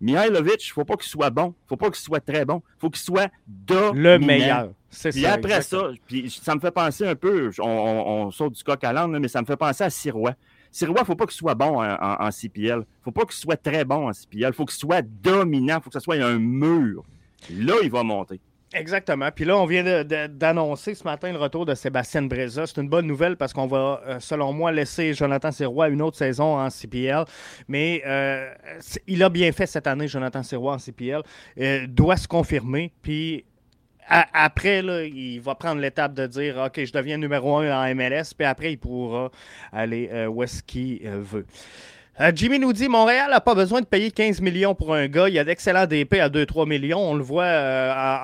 Mihailovic, il ne faut pas qu'il soit bon, il ne faut pas qu'il soit très bon, il faut qu'il soit dominant. Le meilleur, c'est ça. Après ça, puis ça me fait penser un peu, on, saute du coq à l'âne, mais ça me fait penser à Sirois. Sirois, il ne faut pas qu'il soit bon en, CPL. Il ne faut pas qu'il soit très bon en CPL. Il faut qu'il soit dominant. Il faut que ce soit un mur. Là, il va monter. Exactement. Puis là, on vient d'annoncer ce matin le retour de Sébastien Breza. C'est une bonne nouvelle parce qu'on va, euh, selon moi, laisser Jonathan Sirois une autre saison en CPL. Mais euh, il a bien fait cette année, Jonathan Sirois en CPL. Euh, doit se confirmer. Puis après, là, il va prendre l'étape de dire OK, je deviens numéro un en MLS, puis après, il pourra aller euh, où est-ce qu'il veut. Euh, Jimmy nous dit Montréal n'a pas besoin de payer 15 millions pour un gars. Il y a d'excellents DP à 2-3 millions. On le voit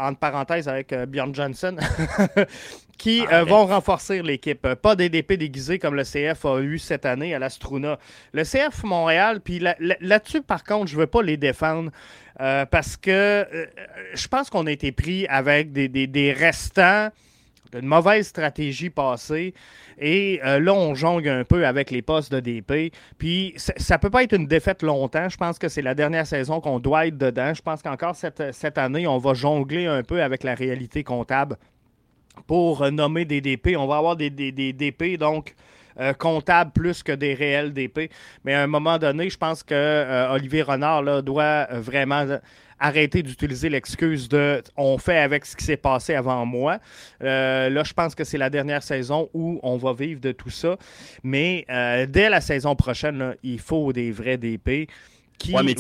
entre parenthèses avec Bjorn Johnson, qui ah, vont renforcer l'équipe. Pas des DP déguisés comme le CF a eu cette année à la Struna. Le CF Montréal, puis là-dessus, par contre, je ne veux pas les défendre. Euh, parce que euh, je pense qu'on a été pris avec des, restants d'une mauvaise stratégie passée. Et euh, là, on jongle un peu avec les postes de DP. Puis ça ne peut pas être une défaite longtemps. Je pense que c'est la dernière saison qu'on doit être dedans. Je pense qu'encore cette, année, on va jongler un peu avec la réalité comptable pour nommer des DP. On va avoir des, des, DP, donc euh, comptable plus que des réels DP. Mais à un moment donné, je pense que euh, Olivier Renard là, doit vraiment arrêter d'utiliser l'excuse de on fait avec ce qui s'est passé avant moi. Euh, là, je pense que c'est la dernière saison où on va vivre de tout ça. Mais dès la saison prochaine, il faut des vrais DP qui. mais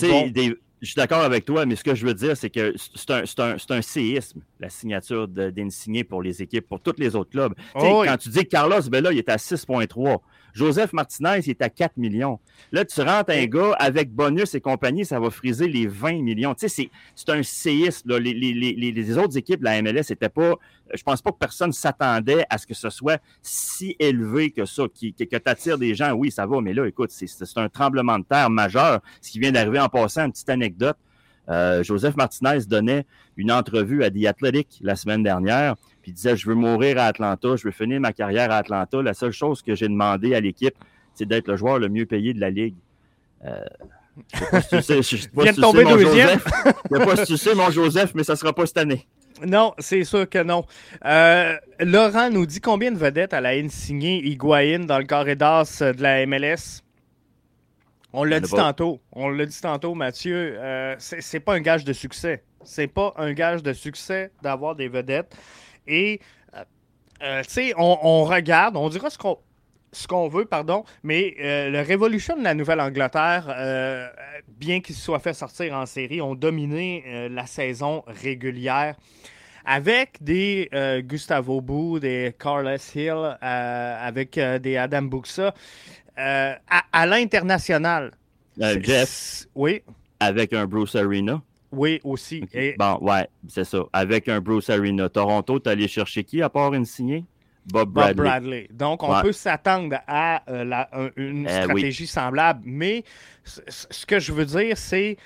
je suis d'accord avec toi, mais ce que je veux dire, c'est que c'est un, un, séisme, la signature d'Insigné pour les équipes, pour tous les autres clubs. Oh quand tu dis que Carlos Bella, il est à 6,3. Joseph Martinez, il est à 4 millions. Là, tu rentres un gars avec bonus et compagnie, ça va friser les 20 millions. Tu sais, c'est un séisme. Les, les, autres équipes de la MLS n'étaient pas. Je pense pas que personne s'attendait à ce que ce soit si élevé que ça, qui, que, tu attires des gens. Oui, ça va, mais là, écoute, c'est un tremblement de terre majeur. Ce qui vient d'arriver en passant, une petite anecdote. Euh, Joseph Martinez donnait une entrevue à The Athletic la semaine dernière puis il disait Je veux mourir à Atlanta, je veux finir ma carrière à Atlanta. La seule chose que j'ai demandé à l'équipe, c'est d'être le joueur le mieux payé de la Ligue. Euh, je sais pas si tu sais, je sais pas si tu sais, mon Joseph. Je sais pas si tu sais, mon Joseph, mais ça ne sera pas cette année. Non, c'est sûr que non. Euh, Laurent nous dit combien de vedettes elle a signé Higuain dans le carré d'as de la MLS? On l'a dit tantôt. On l'a dit tantôt, Mathieu. Euh, c'est pas un gage de succès. C'est pas un gage de succès d'avoir des vedettes. Et, euh, euh, tu sais, on, regarde, on dira ce qu'on ce qu'on veut, pardon, mais euh, la révolution de la Nouvelle-Angleterre, bien qu'il soit fait sortir en série, ont dominé la saison régulière avec des Gustavo Bou, des Carlos Hill, avec des Adam Buxa à, l'international. Jeff? Oui. Avec un Bruce Arena? Oui, aussi. Bon, ouais, c'est ça. Avec un Bruce Arena. Toronto, tu allé chercher qui à part une signée? Bob Bradley. Bob Bradley. Donc, on peut s'attendre à euh, une eh stratégie semblable. Mais ce que je veux dire, c'est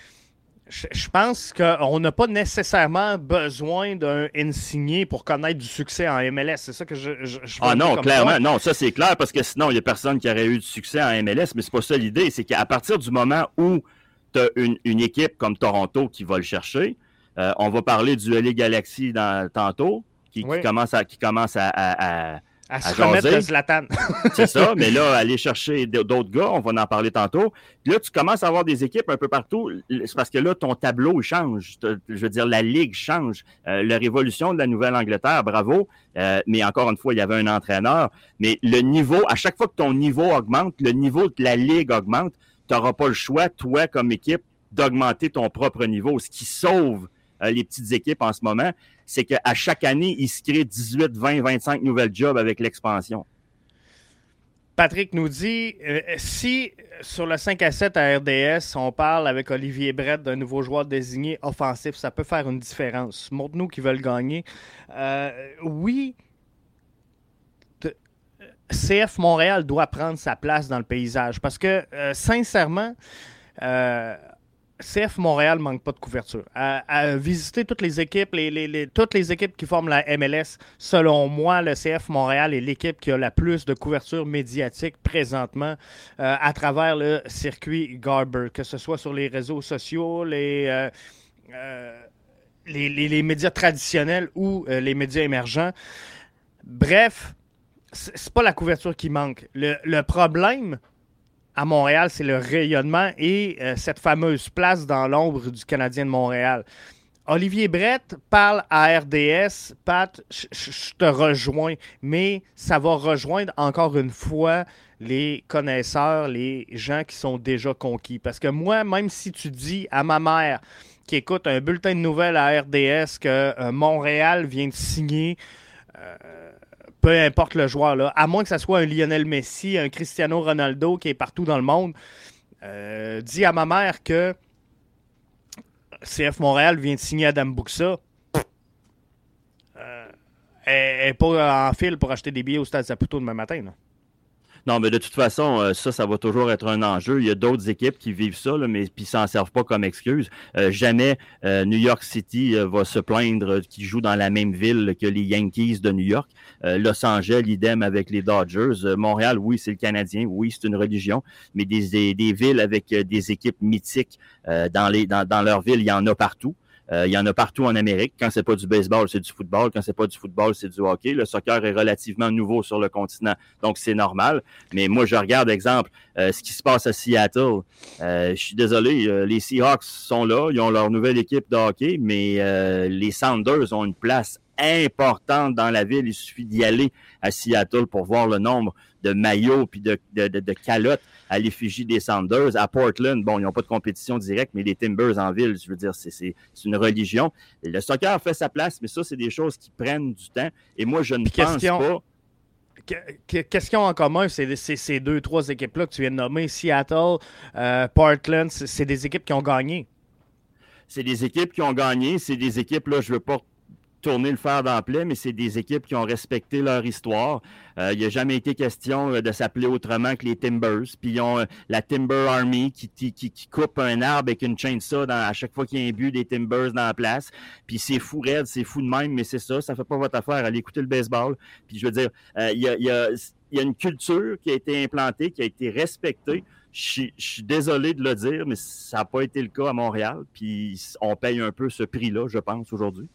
Je, pense qu'on n'a pas nécessairement besoin d'un insigné pour connaître du succès en MLS. C'est ça que je, je, Ah non, clairement. Non, ça c'est clair parce que sinon, il n'y a personne qui aurait eu du succès en MLS, mais c'est pas ça l'idée. C'est qu'à partir du moment où tu as une, équipe comme Toronto qui va le chercher, euh, on va parler du LA Galaxy dans, tantôt, qui, commence à, qui commence à à se remettre de Zlatan. c'est ça, mais là, aller chercher d'autres gars, on va en parler tantôt. Puis là, tu commences à avoir des équipes un peu partout. C'est parce que là, ton tableau change. Je veux dire, la ligue change. Euh, la révolution de la Nouvelle-Angleterre, bravo. Euh, mais encore une fois, il y avait un entraîneur. Mais le niveau, à chaque fois que ton niveau augmente, le niveau de la ligue augmente, tu n'auras pas le choix, toi, comme équipe, d'augmenter ton propre niveau, ce qui sauve les petites équipes en ce moment, c'est qu'à chaque année, ils se créent 18, 20, 25 nouvelles jobs avec l'expansion. Patrick nous dit euh, si sur le 5 à 7 à RDS, on parle avec Olivier Brett d'un nouveau joueur désigné offensif, ça peut faire une différence. Montre-nous qui veulent gagner. Euh, oui, CF Montréal doit prendre sa place dans le paysage parce que, sincèrement, CF Montréal manque pas de couverture. À, visiter toutes les équipes, qui forment la MLS, selon moi, le CF Montréal est l'équipe qui a la plus de couverture médiatique présentement euh, à travers le circuit Garber, que ce soit sur les réseaux sociaux, les, euh, euh, médias traditionnels ou les médias émergents. Bref, c'est pas la couverture qui manque. Le problème, à Montréal, c'est le rayonnement et euh, cette fameuse place dans l'ombre du Canadien de Montréal. Olivier Brett parle à RDS. Pat, je te rejoins, mais ça va rejoindre encore une fois les connaisseurs, les gens qui sont déjà conquis. Parce que moi, même si tu dis à ma mère qui écoute un bulletin de nouvelles à RDS que euh, Montréal vient de signer euh, peu importe le joueur, là, à moins que ce soit un Lionel Messi, un Cristiano Ronaldo qui est partout dans le monde, euh, dit à ma mère que CF Montréal vient de signer Adam Buxa. Euh, elle n'est pas en file pour acheter des billets au Stade Saputo demain matin. Non, mais de toute façon, euh, ça, ça va toujours être un enjeu. Il y a d'autres équipes qui vivent ça, mais puis s'en servent pas comme excuse. Euh, jamais euh, New York City va se plaindre qu'ils jouent dans la même ville que les Yankees de New York. Los Angeles, idem avec les Dodgers. Montréal, oui, c'est le Canadien. Oui, c'est une religion. Mais des, des, villes avec des équipes mythiques dans, les, dans, dans leur ville, il y en a partout. Euh, il y en a partout en Amérique. Quand c'est pas du baseball, c'est du football. Quand c'est pas du football, c'est du hockey. Le soccer est relativement nouveau sur le continent, donc c'est normal. Mais moi, je regarde, exemple, euh, ce qui se passe à Seattle. Euh, je suis désolé, les Seahawks sont là, ils ont leur nouvelle équipe de hockey, mais les Sounders ont une place importante dans la ville. Il suffit d'y aller à Seattle pour voir le nombre de maillots puis de, de, de, calottes à l'effigie des Sounders. À Portland, bon, ils n'ont pas de compétition directe, mais les Timbers en ville, je veux dire, c'est une religion. le soccer fait sa place, mais ça, c'est des choses qui prennent du temps. Et moi, je ne pense pas qu'est-ce qu'ils ont en commun, c'est ces deux, trois équipes-là que tu viens de nommer, Seattle, euh, Portland, c'est des équipes qui ont gagné. C'est des équipes qui ont gagné, c'est des équipes, là, je veux pas tourner le fer d'emploi, mais c'est des équipes qui ont respecté leur histoire. Euh, il n'y a jamais été question euh, de s'appeler autrement que les Timbers. Puis ils ont euh, la Timber Army qui, qui, qui, coupe un arbre avec une chainsaw dans, à chaque fois qu'il y a un but des Timbers dans la place. Puis c'est fou raide, c'est fou de même, mais c'est ça, ça fait pas votre affaire. Allez écouter le baseball. Puis je veux dire, il y a, une culture qui a été implantée, qui a été respectée. Je suis désolé de le dire, mais ça n'a pas été le cas à Montréal. Puis on paye un peu ce prix-là, je pense, aujourd'hui.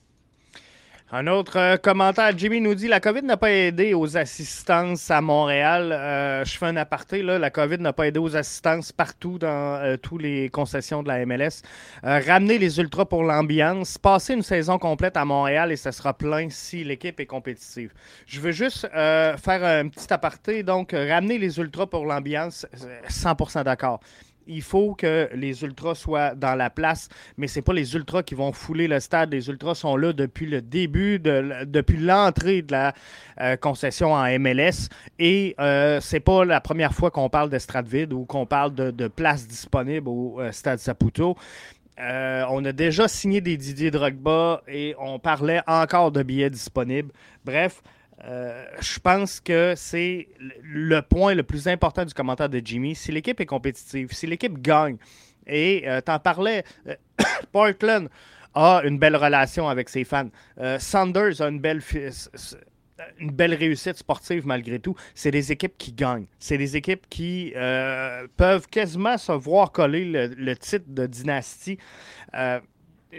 Un autre euh, commentaire, Jimmy nous dit la COVID n'a pas aidé aux assistances à Montréal. Euh, je fais un aparté, là, la COVID n'a pas aidé aux assistances partout dans euh, toutes les concessions de la MLS. ramener les ultras pour l'ambiance, passer une saison complète à Montréal et ça sera plein si l'équipe est compétitive. Je veux juste faire un petit aparté, donc ramener les ultras pour l'ambiance, 100% d'accord il faut que les Ultras soient dans la place, mais ce n'est pas les Ultras qui vont fouler le stade. Les Ultras sont là depuis le début, de, depuis l'entrée de la euh, concession en MLS. Et euh, c'est pas la première fois qu'on parle d'estrade vide ou qu'on parle de, de places disponibles au euh, stade Saputo. On a déjà signé des Didier Drogba et on parlait encore de billets disponibles. Bref, euh, je pense que c'est le point le plus important du commentaire de Jimmy. Si l'équipe est compétitive, si l'équipe gagne, Et tu en parlais, Portland a une belle relation avec ses fans. Sanders a une belle une belle réussite sportive malgré tout. C'est des équipes qui gagnent. C'est des équipes qui euh, peuvent quasiment se voir coller le, titre de dynastie.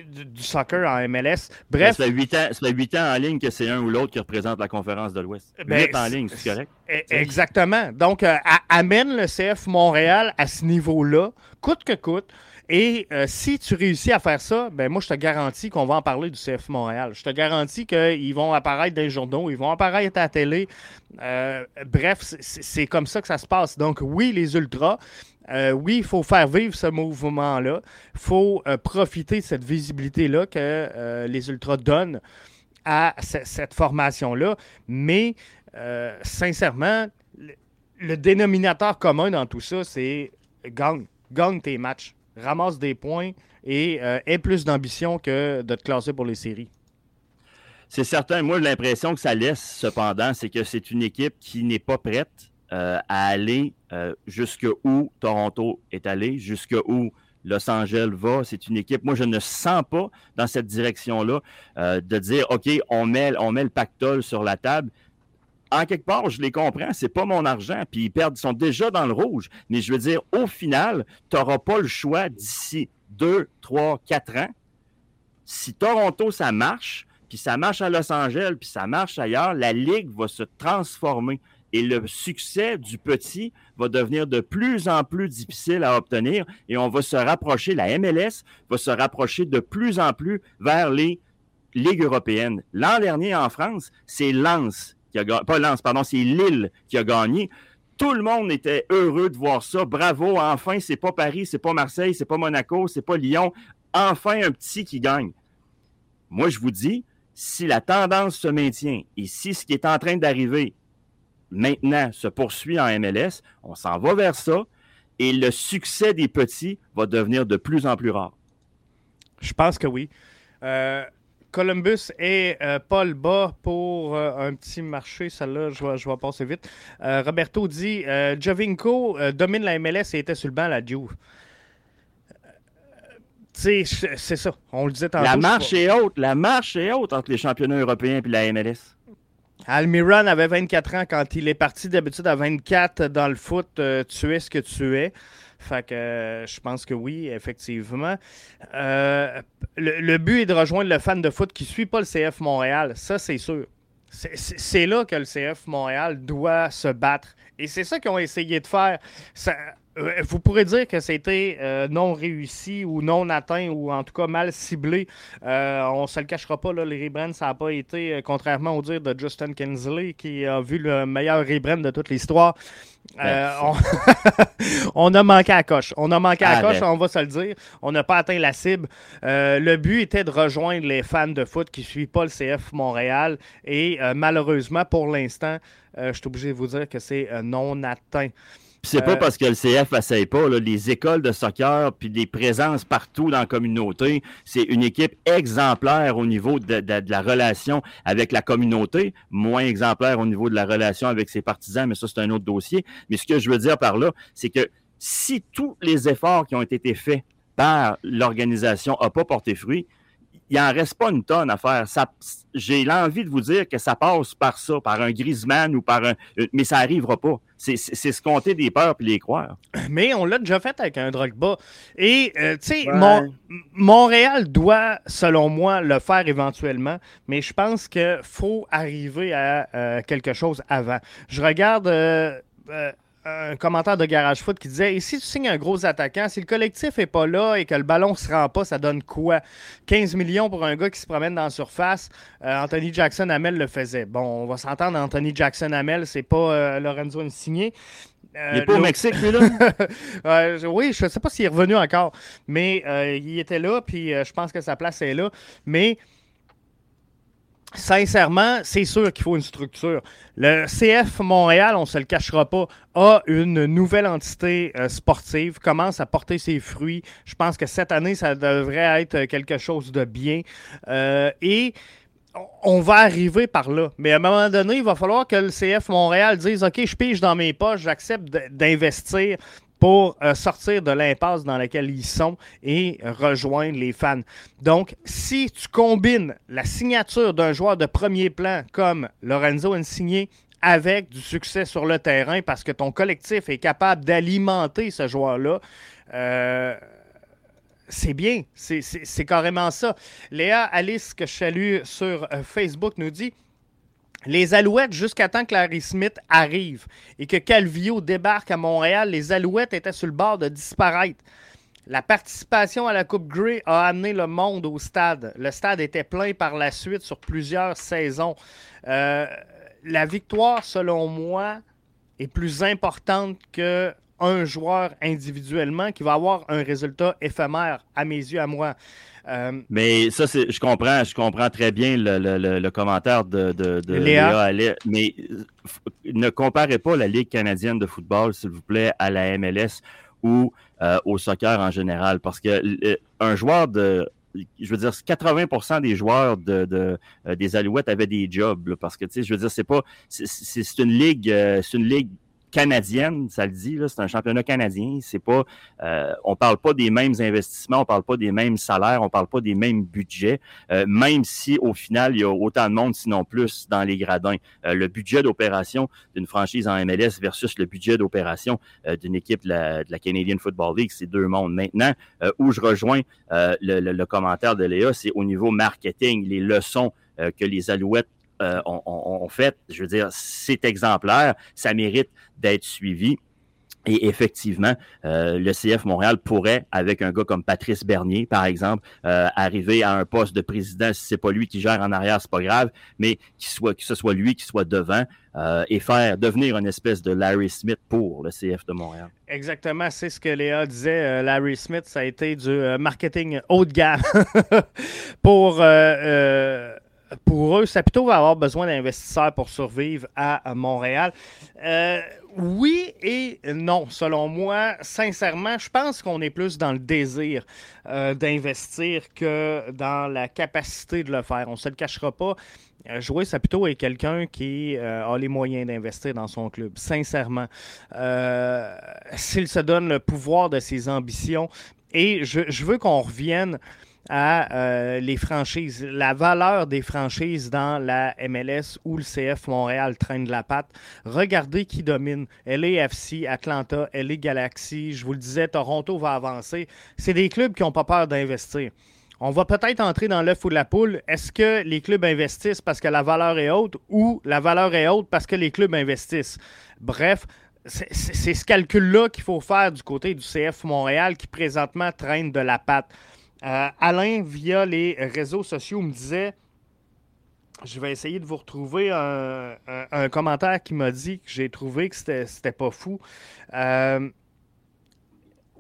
Du, soccer en MLS. Bref. Ça fait, 8 ans, ça fait ans en ligne que c'est un ou l'autre qui représente la conférence de l'Ouest. Ben, en ligne, c'est correct? E, exactement. Donc, euh, amène le CF Montréal à ce niveau-là, coûte que coûte. Et euh, si tu réussis à faire ça, ben moi, je te garantis qu'on va en parler du CF Montréal. Je te garantis qu'ils vont apparaître dans les journaux, ils vont apparaître à la télé. Euh, bref, c'est comme ça que ça se passe. Donc, oui, les Ultras. Euh, oui, il faut faire vivre ce mouvement-là. Il faut profiter de cette visibilité-là que les Ultras donnent à cette formation-là. Mais, sincèrement, le, dénominateur commun dans tout ça, c'est gagne. Gagne tes matchs ramasse des points et euh, ait plus d'ambition que de te classer pour les séries. C'est certain. Moi, l'impression que ça laisse, cependant, c'est que c'est une équipe qui n'est pas prête euh, à aller euh, jusque où Toronto est allé, jusque où Los Angeles va. C'est une équipe, moi, je ne sens pas dans cette direction-là de dire, OK, on met, on met le pactole sur la table en quelque part, je les comprends, c'est pas mon argent, puis ils perdent, ils sont déjà dans le rouge. Mais je veux dire, au final, tu n'auras pas le choix d'ici deux, trois, quatre ans. Si Toronto, ça marche, puis ça marche à Los Angeles, puis ça marche ailleurs, la Ligue va se transformer. Et le succès du petit va devenir de plus en plus difficile à obtenir et on va se rapprocher, la MLS va se rapprocher de plus en plus vers les ligues européennes. L'an dernier en France, c'est Lens pas Lens, pardon, c'est Lille qui a gagné. Tout le monde était heureux de voir ça. Bravo, enfin, c'est pas Paris, c'est pas Marseille, c'est pas Monaco, c'est pas Lyon. Enfin, un petit qui gagne. Moi, je vous dis, si la tendance se maintient et si ce qui est en train d'arriver maintenant se poursuit en MLS, on s'en va vers ça et le succès des petits va devenir de plus en plus rare. Je pense que oui. Euh, Columbus et euh, Paul Bas pour euh, un petit marché. Celle-là, je vais, je vais passer vite. Roberto dit Jovinko domine la MLS et était sur le banc à la Juve. c'est ça. On le disait tantôt. La marche est haute. La marche est haute entre les championnats européens et la MLS. Almiron avait 24 ans quand il est parti d'habitude à 24 dans le foot. tu es ce que tu es. Fait que euh, je pense que oui, effectivement. Euh, le, but est de rejoindre le fan de foot qui ne suit pas le CF Montréal. Ça, c'est sûr. C'est là que le CF Montréal doit se battre. Et c'est ça qu'ils ont essayé de faire. Euh, vous pourrez dire que c'était euh, non réussi ou non atteint ou en tout cas mal ciblé. Euh, on ne se le cachera pas, là, les rebrand, ça n'a pas été, contrairement au dire de Justin Kinsley, qui a vu le meilleur rebrand de toute l'histoire. on... a manqué à coche. On a manqué à ah, coche, ben. on va se le dire. On n'a pas atteint la cible. le but était de rejoindre les fans de foot qui ne suivent pas le CF Montréal. Et malheureusement, pour l'instant, je suis obligé de vous dire que c'est non atteint c'est pas euh, parce que le CF n'essaye pas. les écoles de soccer, puis les présences partout dans la communauté, c'est une équipe exemplaire au niveau de, la relation avec la communauté, moins exemplaire au niveau de la relation avec ses partisans, mais ça, c'est un autre dossier. Mais ce que je veux dire par là, c'est que si tous les efforts qui ont été faits par l'organisation n'ont pas porté fruit, il n'en reste pas une tonne à faire. j'ai l'envie de vous dire que ça passe par ça, par un Griezmann ou par un. Mais ça n'arrivera pas. C'est, ce compter des peurs puis les croire. Mais on l'a déjà fait avec un Drogba. Et, euh, tu sais, Montréal doit, selon moi, le faire éventuellement. Mais je pense qu'il faut arriver à euh, quelque chose avant. Je regarde. Euh, un commentaire de Garage Foot qui disait Et si tu signes un gros attaquant, si le collectif n'est pas là et que le ballon se rend pas, ça donne quoi? 15 millions pour un gars qui se promène dans la surface. Euh, Anthony Jackson Hamel le faisait. Bon, on va s'entendre, Anthony Jackson Hamel, c'est pas euh, Lorenzo Insigne. Euh, il n'est pas au Mexique, lui, là? oui, je ne sais pas s'il est revenu encore, mais il était là, puis je pense que sa place est là. Mais sincèrement, c'est sûr qu'il faut une structure. Le CF Montréal, on ne se le cachera pas, a une nouvelle entité euh, sportive, commence à porter ses fruits. Je pense que cette année, ça devrait être quelque chose de bien. Euh, et on va arriver par là. Mais à un moment donné, il va falloir que le CF Montréal dise OK, je pige dans mes poches, j'accepte d'investir pour euh, sortir de l'impasse dans laquelle ils sont et rejoindre les fans. Donc, si tu combines la signature d'un joueur de premier plan comme Lorenzo Insigne avec du succès sur le terrain parce que ton collectif est capable d'alimenter ce joueur-là, euh, c'est bien. C'est carrément ça. Léa Alice, que je salue sur euh, Facebook, nous dit les Alouettes, jusqu'à temps que Larry Smith arrive et que Calvio débarque à Montréal, les Alouettes étaient sur le bord de disparaître. La participation à la Coupe Grey a amené le monde au stade. Le stade était plein par la suite sur plusieurs saisons. Euh, la victoire, selon moi, est plus importante que un joueur individuellement qui va avoir un résultat éphémère à mes yeux, à moi. Euh, mais ça, c'est, je comprends, je comprends très bien le, commentaire de, de, Léa. mais euh, ne comparez pas la Ligue canadienne de football, s'il vous plaît, à la MLS ou euh, au soccer en général, parce que un joueur de je veux dire, 80% des joueurs de, des Alouettes avaient des jobs, parce que, tu sais, je veux dire, c'est pas, c'est une ligue, c'est une ligue canadienne, ça le dit, c'est un championnat canadien. C'est pas, euh, on parle pas des mêmes investissements, on parle pas des mêmes salaires, on parle pas des mêmes budgets, euh, même si au final il y a autant de monde, sinon plus, dans les gradins. Euh, le budget d'opération d'une franchise en MLS versus le budget d'opération d'une équipe de la, Canadian Football League, c'est deux mondes. Maintenant, où je rejoins le, le, commentaire de Léa, c'est au niveau marketing, les leçons que les Alouettes euh, on, fait, je veux dire, c'est exemplaire, ça mérite d'être suivi. Et effectivement, euh, le CF Montréal pourrait, avec un gars comme Patrice Bernier, par exemple, euh, arriver à un poste de président. Si c'est pas lui qui gère en arrière, c'est pas grave, mais qu'il soit, que ce soit lui qui soit devant et faire devenir une espèce de Larry Smith pour le CF de Montréal. Exactement, c'est ce que Léa disait. Larry Smith, ça a été du marketing haut de gamme pour pour eux, Saputo va avoir besoin d'investisseurs pour survivre à Montréal. Euh, oui et non, selon moi. Sincèrement, je pense qu'on est plus dans le désir euh, d'investir que dans la capacité de le faire. On ne se le cachera pas. Euh, Jouer Saputo est quelqu'un qui a les moyens d'investir dans son club, sincèrement. S'il se donne le pouvoir de ses ambitions, et je veux qu'on revienne à euh, les franchises, la valeur des franchises dans la MLS où le CF Montréal traîne de la patte. Regardez qui domine. LAFC, Atlanta, LA Galaxy, je vous le disais, Toronto va avancer. C'est des clubs qui n'ont pas peur d'investir. On va peut-être entrer dans l'œuf ou la poule. Est-ce que les clubs investissent parce que la valeur est haute ou la valeur est haute parce que les clubs investissent? Bref, c'est ce calcul-là qu'il faut faire du côté du CF Montréal qui présentement traîne de la patte. Euh, Alain, via les réseaux sociaux, me disait je vais essayer de vous retrouver un, commentaire qui m'a dit que j'ai trouvé que c'était pas fou. Euh,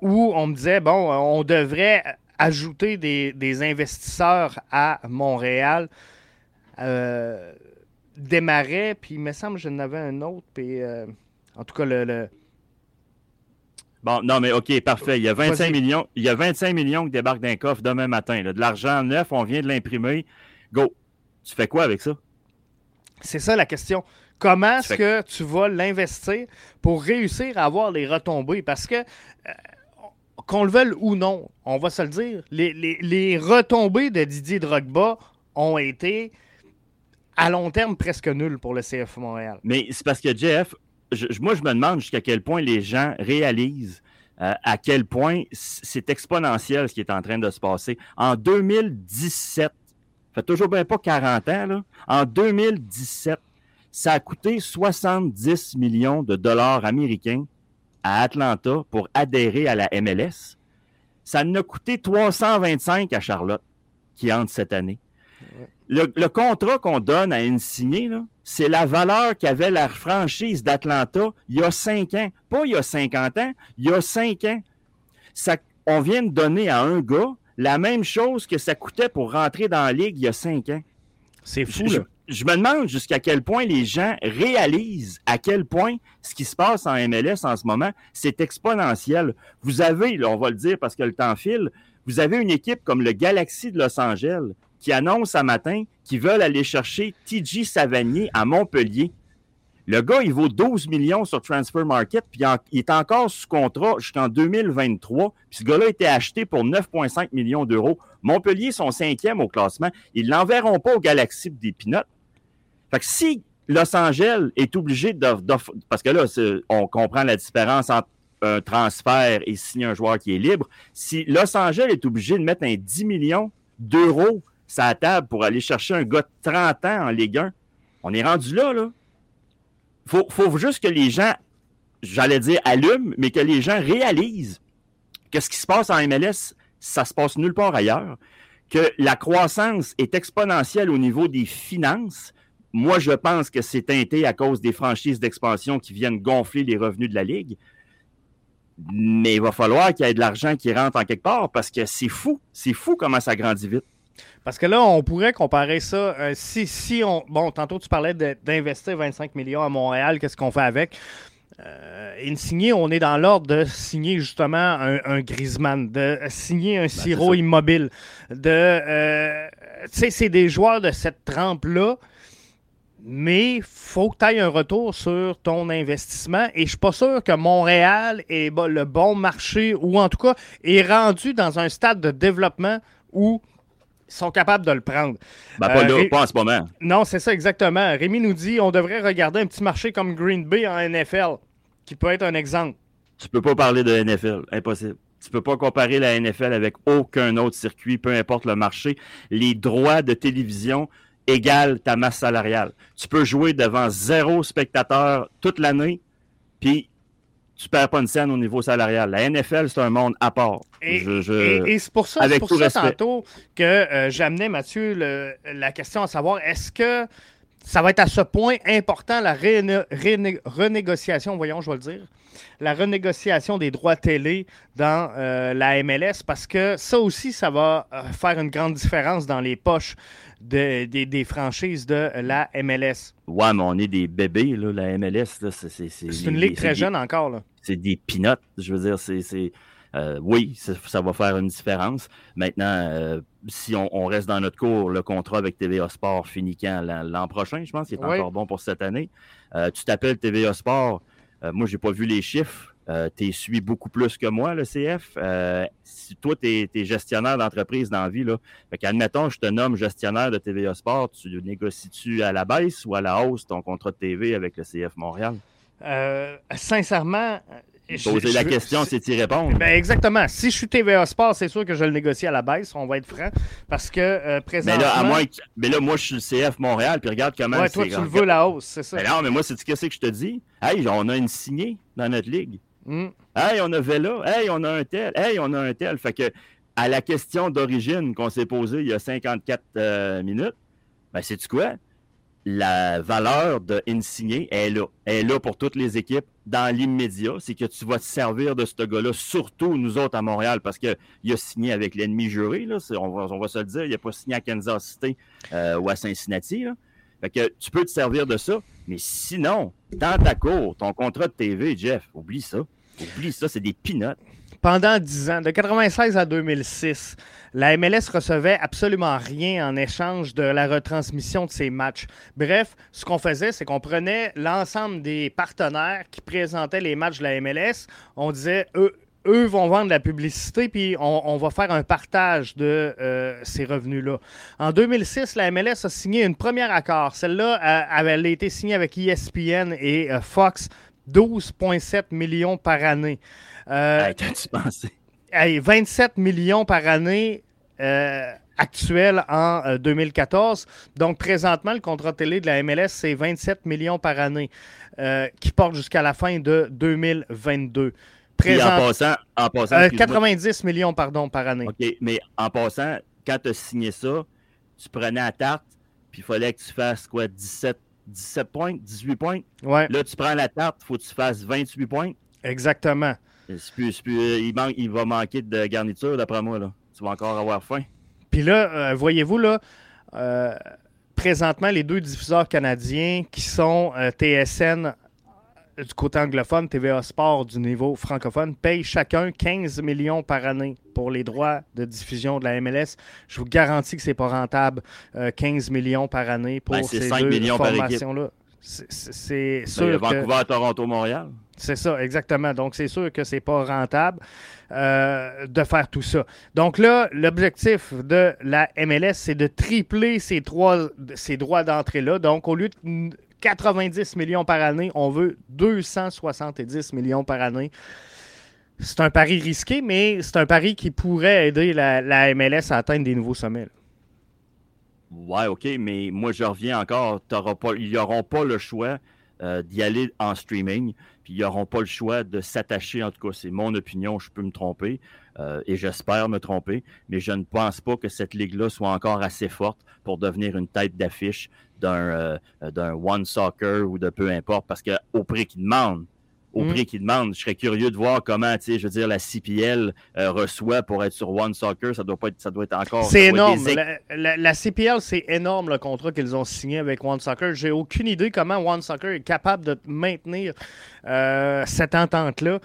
où on me disait bon, on devrait ajouter des, investisseurs à Montréal. Euh, démarrait, puis il me semble que j'en avais un autre, puis en tout cas, le Bon, non, mais OK, parfait. Il y a 25 millions, il y a 25 millions qui débarquent d'un coffre demain matin. De l'argent neuf, on vient de l'imprimer. Go. Tu fais quoi avec ça? C'est ça la question. Comment est-ce que tu vas l'investir pour réussir à avoir les retombées? Parce que, euh, qu'on le veuille ou non, on va se le dire, les, les retombées de Didier Drogba ont été à long terme presque nulles pour le CF Montréal. Mais c'est parce que Jeff, moi, je me demande jusqu'à quel point les gens réalisent euh, à quel point c'est exponentiel ce qui est en train de se passer. En 2017, ça fait toujours bien pas 40 ans, là, en 2017, ça a coûté 70 millions de dollars américains à Atlanta pour adhérer à la MLS. Ça en a coûté 325 à Charlotte, qui entre cette année. Le, contrat qu'on donne à Insigné, c'est la valeur qu'avait la franchise d'Atlanta il y a cinq ans. Pas il y a 50 ans, il y a cinq ans. Ça, on vient de donner à un gars la même chose que ça coûtait pour rentrer dans la ligue il y a cinq ans. C'est fou, je, je, me demande jusqu'à quel point les gens réalisent à quel point ce qui se passe en MLS en ce moment, c'est exponentiel. Vous avez, on va le dire parce que le temps file, vous avez une équipe comme le Galaxy de Los Angeles qui annonce un matin qu'ils veulent aller chercher TJ Savanier à Montpellier. Le gars, il vaut 12 millions sur Transfer Market, puis il est encore sous contrat jusqu'en 2023. Puis ce gars-là a été acheté pour 9,5 millions d'euros. Montpellier sont cinquième au classement. Ils ne l'enverront pas au Galaxy des Pinottes. Fait que si Los Angeles est obligé d'offrir, parce que là, on comprend la différence entre un transfert et signer un joueur qui est libre. Si Los Angeles est obligé de mettre un 10 millions d'euros la table pour aller chercher un gars de 30 ans en Ligue 1, on est rendu là, là. Faut, faut juste que les gens, j'allais dire allument, mais que les gens réalisent que ce qui se passe en MLS, ça se passe nulle part ailleurs, que la croissance est exponentielle au niveau des finances. Moi, je pense que c'est teinté à cause des franchises d'expansion qui viennent gonfler les revenus de la Ligue. Mais il va falloir qu'il y ait de l'argent qui rentre en quelque part parce que c'est fou. C'est fou comment ça grandit vite. Parce que là, on pourrait comparer ça. Euh, si, si on. Bon, tantôt, tu parlais d'investir 25 millions à Montréal. Qu'est-ce qu'on fait avec? Euh, Insigné, on est dans l'ordre de signer justement un, un Griezmann, de signer un ben, sirop immobile. De, euh, tu sais, c'est des joueurs de cette trempe-là mais il faut que tu ailles un retour sur ton investissement. Et je ne suis pas sûr que Montréal est le bon marché ou en tout cas est rendu dans un stade de développement où sont capables de le prendre. Ben, pas, euh, pas en ce moment. Non, c'est ça exactement. Rémi nous dit on devrait regarder un petit marché comme Green Bay en NFL, qui peut être un exemple. Tu peux pas parler de NFL, impossible. Tu peux pas comparer la NFL avec aucun autre circuit, peu importe le marché. Les droits de télévision égale ta masse salariale. Tu peux jouer devant zéro spectateur toute l'année, puis tu perds pas une scène au niveau salarial. La NFL, c'est un monde à part. Et, c'est pour ça, pour ça tantôt que euh, j'amenais, Mathieu, la question à savoir est-ce que ça va être à ce point important la renégociation, voyons, je vais le dire, la renégociation des droits télé dans euh, la MLS parce que ça aussi, ça va euh, faire une grande différence dans les poches des, franchises de la MLS. Ouais, mais on est des bébés, là, la MLS. C'est une ligue très jeune encore. C'est des pinottes. Je veux dire, c'est. Euh, oui, ça, va faire une différence. Maintenant, euh, si on, reste dans notre cours, le contrat avec TVA Sport finit quand? L'an prochain, je pense, qu'il est encore bon pour cette année. Euh, tu t'appelles TVA Sport. moi, j'ai pas vu les chiffres. Euh, tu suis beaucoup plus que moi, le CF. Euh, si toi, tu es, gestionnaire d'entreprise dans la vie, là, fait admettons, je te nomme gestionnaire de TVA Sport, tu négocies-tu à la baisse ou à la hausse ton contrat de TV avec le CF Montréal? Euh, sincèrement, Poser la question, c'est y répondre. Ben exactement. Si je suis TVA Sport, c'est sûr que je le négocie à la baisse, on va être franc. Parce que présentement. Mais là, à moins mais là, moi, je suis le CF Montréal, puis regarde comment. Ouais, toi, tu le veux la hausse, c'est ça. Mais non, mais moi, c'est ce que c'est que je te dis? Hey, on a une signée dans notre ligue. Mm. Hey, on a Vela. Hey, on a un tel. Hey, on a un tel. Fait que, à la question d'origine qu'on s'est posée il y a 54 euh, minutes, ben, c'est-tu quoi? La valeur de Insigné est là. Elle est là pour toutes les équipes dans l'immédiat. C'est que tu vas te servir de ce gars-là, surtout nous autres à Montréal, parce qu'il a signé avec l'ennemi juré. Là. On, va, se le dire. Il n'a pas signé à Kansas City euh, ou à Cincinnati. Fait que tu peux te servir de ça. Mais sinon, dans ta cour, ton contrat de TV, Jeff, oublie ça. Oublie ça, c'est des pinottes. Pendant 10 ans, de 96 à 2006, la MLS recevait absolument rien en échange de la retransmission de ses matchs. Bref, ce qu'on faisait, c'est qu'on prenait l'ensemble des partenaires qui présentaient les matchs de la MLS, on disait, eux, eux vont vendre la publicité, puis on, va faire un partage de euh, ces revenus-là. En 2006, la MLS a signé une première accord. Celle-là euh, avait été signée avec ESPN et euh, Fox 12,7 millions par année. Euh, tu pensé? 27 millions par année euh, actuel en 2014. Euh, Donc, présentement, le contrat télé de la MLS, c'est 27 millions par année, euh, qui porte jusqu'à la fin de 2022. Présent... en passant, en passant 90 millions pardon, par année. OK, mais en passant, quand tu as signé ça, tu prenais à tarte, puis il fallait que tu fasses quoi, 17 17 points, 18 points? Ouais. Là, tu prends la tarte, il faut que tu fasses 28 points? Exactement. Il, va manquer de garniture, d'après moi. Là. Tu vas encore avoir faim. Puis là, euh, voyez-vous, là, euh, présentement, les deux diffuseurs canadiens qui sont euh, TSN du côté anglophone, TVA Sport du niveau francophone, payent chacun 15 millions par année pour les droits de diffusion de la MLS. Je vous garantis que c'est pas rentable, 15 euh, millions par année pour ben, ces deux formations-là. C'est sûr. Vancouver, Toronto, Montréal. C'est ça, exactement. Donc, c'est sûr que c'est pas rentable euh, de faire tout ça. Donc là, l'objectif de la MLS, c'est de tripler ces, trois, ces droits d'entrée-là. Donc, au lieu de 90 millions par année, on veut 270 millions par année. C'est un pari risqué, mais c'est un pari qui pourrait aider la, MLS à atteindre des nouveaux sommets. Ouais, OK, mais moi, je reviens encore. Ils n'auront pas le choix euh, d'y aller en streaming, puis ils n'auront pas le choix de s'attacher. En tout cas, c'est mon opinion, je peux me tromper, euh, et j'espère me tromper, mais je ne pense pas que cette ligue-là soit encore assez forte pour devenir une tête d'affiche d'un euh, One Soccer ou de peu importe, parce qu'au prix qu'ils demandent, au mm. prix qu'ils demandent. Je serais curieux de voir comment, tu sais, je veux dire, la CPL euh, reçoit pour être sur One Soccer. Ça doit, pas être, ça doit être encore. C'est énorme. La, CPL, c'est énorme le contrat qu'ils ont signé avec One Soccer. J'ai aucune idée comment One Soccer est capable de maintenir euh, cette entente-là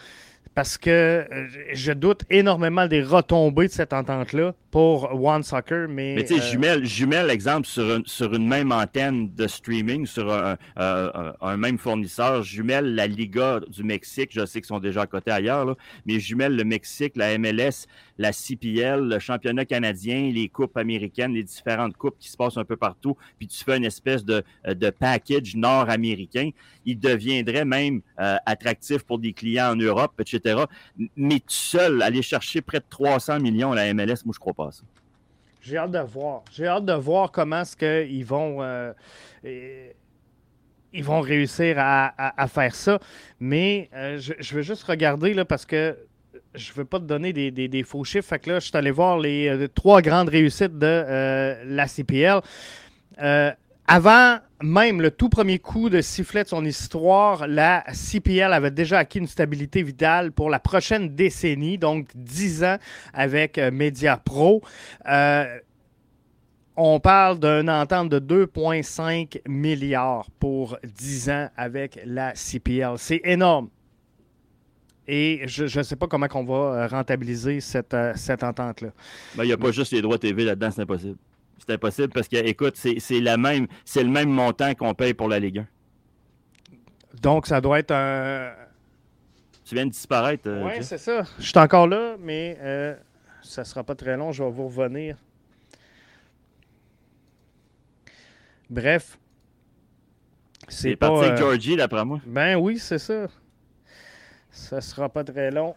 parce que euh, je doute énormément des retombées de cette entente-là pour One Soccer. Mais, mais tu sais, euh, jumelle, l'exemple sur, sur une même antenne de streaming, sur un, un, même fournisseur, jumelle la Liga du Mexique, je sais qu'ils sont déjà à côté ailleurs, mais jumelle le Mexique, la MLS, la CPL, le championnat canadien, les coupes américaines, les différentes coupes qui se passent un peu partout, puis tu fais une espèce de, de package nord-américain, il deviendrait même euh, attractif pour des clients en Europe, etc. Mais tout seul, aller chercher près de 300 millions à la MLS, moi, je crois pas ça. J'ai hâte de voir. J'ai hâte de voir comment est-ce qu'ils vont... Euh, ils vont réussir à, faire ça. Mais euh, je, veux juste regarder là, parce que je ne veux pas te donner des, faux chiffres. Fait là, je suis allé voir les euh, trois grandes réussites de la CPL. Euh, avant même le tout premier coup de sifflet de son histoire, la CPL avait déjà acquis une stabilité vitale pour la prochaine décennie, donc 10 ans avec Media Pro. on parle d'une entente de 2,5 milliards pour 10 ans avec la CPL. C'est énorme. Et je ne sais pas comment on va euh, rentabiliser cette, euh, cette entente-là. Ben, il n'y a pas juste les droits TV là-dedans, c'est impossible. C'est impossible parce que, écoute, c'est le même montant qu'on paye pour la Ligue 1. Donc, ça doit être un. Tu viens de disparaître. Euh, oui, c'est ça. Je suis encore là, mais ça ne sera pas très long. Je vais vous revenir. Bref. C'est parti avec Georgie, d'après moi. Ben oui, c'est ça. Ça sera pas très long.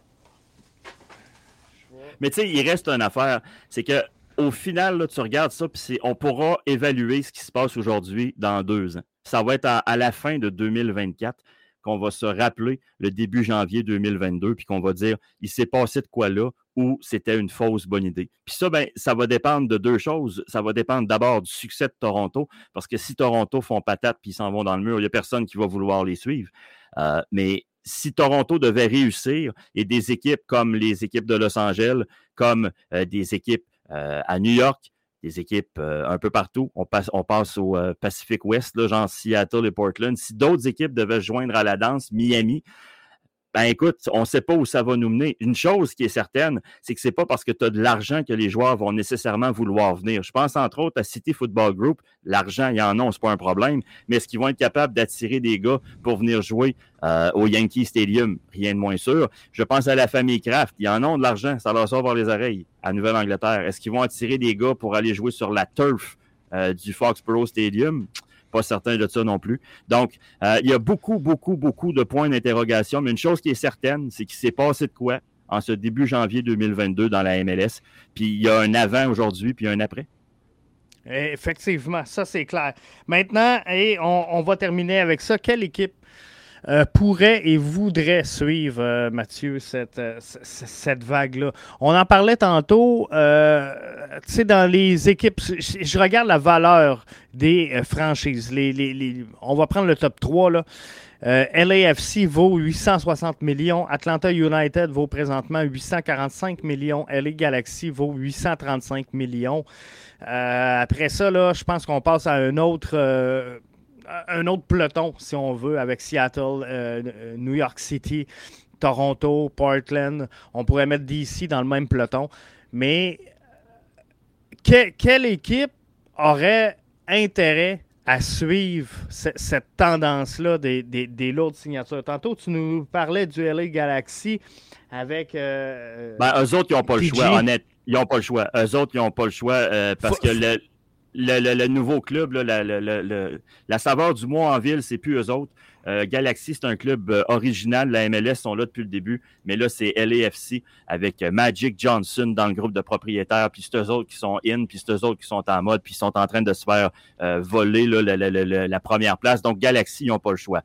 Mais tu sais, il reste une affaire. C'est que au final, tu regardes ça, puis on pourra évaluer ce qui se passe aujourd'hui dans deux ans. Ça va être à, la fin de 2024 qu'on va se rappeler le début janvier 2022, puis qu'on va dire il s'est passé de quoi là ou c'était une fausse bonne idée. Puis ça, ben, ça va dépendre de deux choses. Ça va dépendre d'abord du succès de Toronto, parce que si Toronto font patate puis ils s'en vont dans le mur, il n'y a personne qui va vouloir les suivre. Euh, mais si Toronto devait réussir et des équipes comme les équipes de Los Angeles, comme euh, des équipes à New York, des équipes euh, un peu partout, on passe, on passe au Pacifique Ouest, là, genre Seattle et Portland. Si d'autres équipes devaient se joindre à la danse, Miami, ben écoute, on ne sait pas où ça va nous mener. Une chose qui est certaine, c'est que c'est pas parce que tu as de l'argent que les joueurs vont nécessairement vouloir venir. Je pense entre autres à City Football Group. L'argent, il y en a, c'est pas un problème. Mais est-ce qu'ils vont être capables d'attirer des gars pour venir jouer euh, au Yankee Stadium? Rien de moins sûr. Je pense à la famille Kraft. Ils en ont de l'argent. Ça leur sort par les oreilles à Nouvelle-Angleterre. Est-ce qu'ils vont attirer des gars pour aller jouer sur la turf euh, du Foxborough Stadium? Pas certain de ça non plus. Donc, euh, il y a beaucoup, beaucoup, beaucoup de points d'interrogation, mais une chose qui est certaine, c'est qu'il s'est passé de quoi en ce début janvier 2022 dans la MLS. Puis il y a un avant aujourd'hui, puis un après. Effectivement, ça c'est clair. Maintenant, et on, va terminer avec ça. Quelle équipe euh, pourrait et voudrait suivre, euh, Mathieu, cette, euh, cette vague-là. On en parlait tantôt, tu sais, dans les équipes, je, regarde la valeur des franchises. Les, on va prendre le top 3, là. LAFC vaut 860 millions. Atlanta United vaut présentement 845 millions. LA Galaxy vaut 835 millions. après ça, là, je pense qu'on passe à un autre un autre peloton, si on veut, avec Seattle, euh, New York City, Toronto, Portland. On pourrait mettre DC dans le même peloton. Mais quelle équipe aurait intérêt à suivre cette tendance-là des, des, lourdes signatures? Tantôt, tu nous parlais du LA Galaxy avec. Euh, ben, eux autres, ils n'ont pas le choix, honnête. Ils n'ont pas le choix. Eux autres, ils n'ont pas le choix euh, parce que le, le, nouveau club, la, la, saveur du mois en ville, c'est plus eux autres. Euh, Galaxy, c'est un club euh, original. La MLS sont là depuis le début. Mais là, c'est LAFC avec euh, Magic Johnson dans le groupe de propriétaires. Puis c'est eux autres qui sont in, puis c'est eux autres qui sont en mode, puis ils sont en train de se faire voler la, première place. Donc, Galaxy, ils n'ont pas le choix.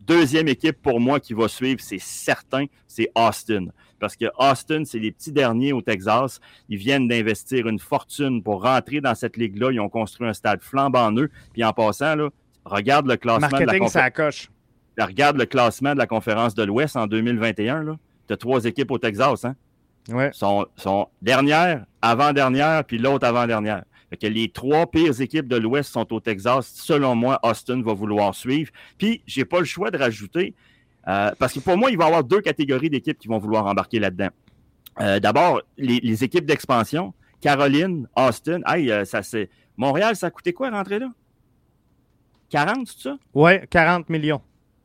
Deuxième équipe pour moi qui va suivre, c'est certain, c'est Austin. Parce que Austin, c'est les petits derniers au Texas. Ils viennent d'investir une fortune pour rentrer dans cette ligue-là. Ils ont construit un stade flambant neuf. Puis en passant, là, regarde le classement de la ça coche. Regarde le classement de la conférence de l'Ouest en 2021. Tu as trois équipes au Texas. Hein? Ouais. Sont, sont dernière, avant-dernière, puis l'autre avant-dernière. que les trois pires équipes de l'Ouest sont au Texas. Selon moi, Austin va vouloir suivre. Puis, j'ai pas le choix de rajouter, euh, parce que pour moi, il va y avoir deux catégories d'équipes qui vont vouloir embarquer là-dedans. Euh, d'abord, les, équipes d'expansion. Caroline, Austin. Hey, euh, ça c'est. Montréal, ça a coûté quoi rentrer là? 40, c'est ça? Oui, 40 millions.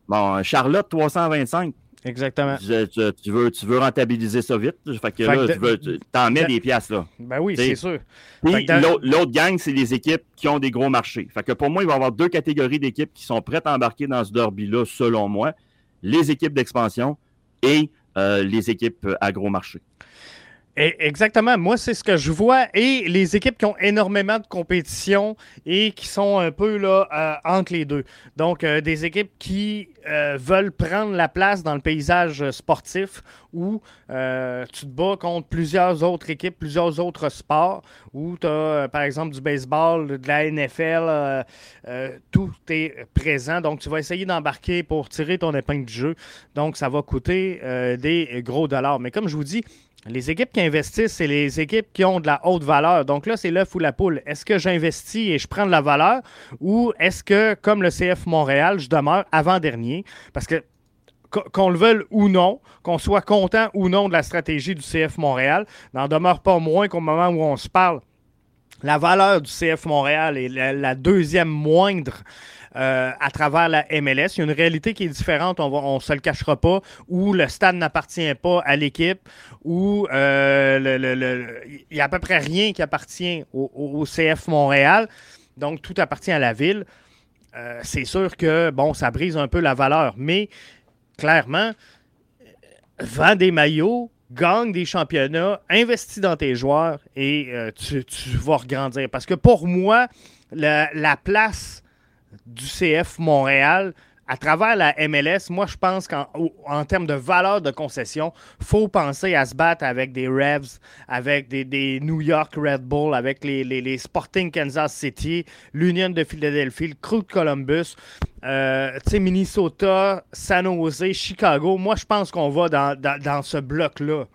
Bon, Charlotte, 325. Exactement. Tu, veux, tu veux rentabiliser ça vite? Fait que là, tu t'en mets des pièces là. Ben oui, c'est sûr. Puis l'autre gang, c'est les équipes qui ont des gros marchés. Fait que pour moi, il va y avoir deux catégories d'équipes qui sont prêtes à embarquer dans ce derby-là, selon moi. Les équipes d'expansion et euh, les équipes à gros marché. Exactement. Moi, c'est ce que je vois. Et les équipes qui ont énormément de compétition et qui sont un peu là euh, entre les deux. Donc, euh, des équipes qui euh, veulent prendre la place dans le paysage sportif où tu te bats contre plusieurs autres équipes, plusieurs autres sports, où tu as, par exemple, du baseball, de la NFL, tout est présent. Donc, tu vas essayer d'embarquer pour tirer ton épingle du jeu. Donc, ça va coûter des gros dollars. Mais comme je vous dis, les équipes qui investissent, c'est les équipes qui ont de la haute valeur. Donc là, c'est l'œuf ou la poule. Est-ce que j'investis et je prends de la valeur ou est-ce que, comme le CF Montréal, je demeure avant-dernier? Parce que qu'on le veuille ou non, qu'on soit content ou non de la stratégie du CF Montréal, n'en demeure pas moins qu'au moment où on se parle. La valeur du CF Montréal est la deuxième moindre euh, à travers la MLS. Il y a une réalité qui est différente, on ne se le cachera pas, où le stade n'appartient pas à l'équipe, où euh, il n'y a à peu près rien qui appartient au, CF Montréal. Donc, tout appartient à la ville. Euh, c'est sûr que, bon, ça brise un peu la valeur, mais clairement, vends des maillots, gagne des championnats, investis dans tes joueurs et tu, vas regrandir. Parce que pour moi, la place du CF Montréal à travers la MLS, moi, je pense qu'en en termes de valeur de concession, faut penser à se battre avec des Revs, avec des, New York Red Bull, avec les, Sporting Kansas City, l'Union de Philadelphie, le Crew de Columbus, euh, Minnesota, San Jose, Chicago. Moi, je pense qu'on va dans, ce bloc-là.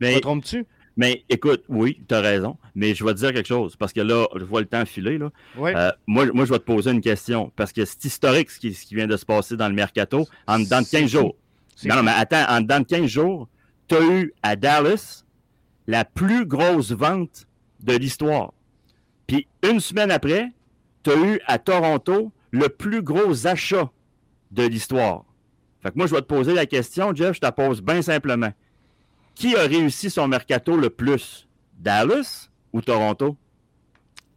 Me trompes-tu? Mais écoute, oui, tu as raison, mais je vais te dire quelque chose, parce que là, je vois le temps filer. Là. Euh, moi, moi, je vais te poser une question, parce que c'est historique ce qui, ce qui, vient de se passer dans le mercato en dedans de 15 jours. Non, non, mais attends, en dedans de 15 jours, tu as eu à Dallas la plus grosse vente de l'histoire. Puis une semaine après, tu as eu à Toronto le plus gros achat de l'histoire. Fait que moi, je vais te poser la question, Jeff, je te la pose bien simplement qui a réussi son mercato le plus? Dallas ou Toronto?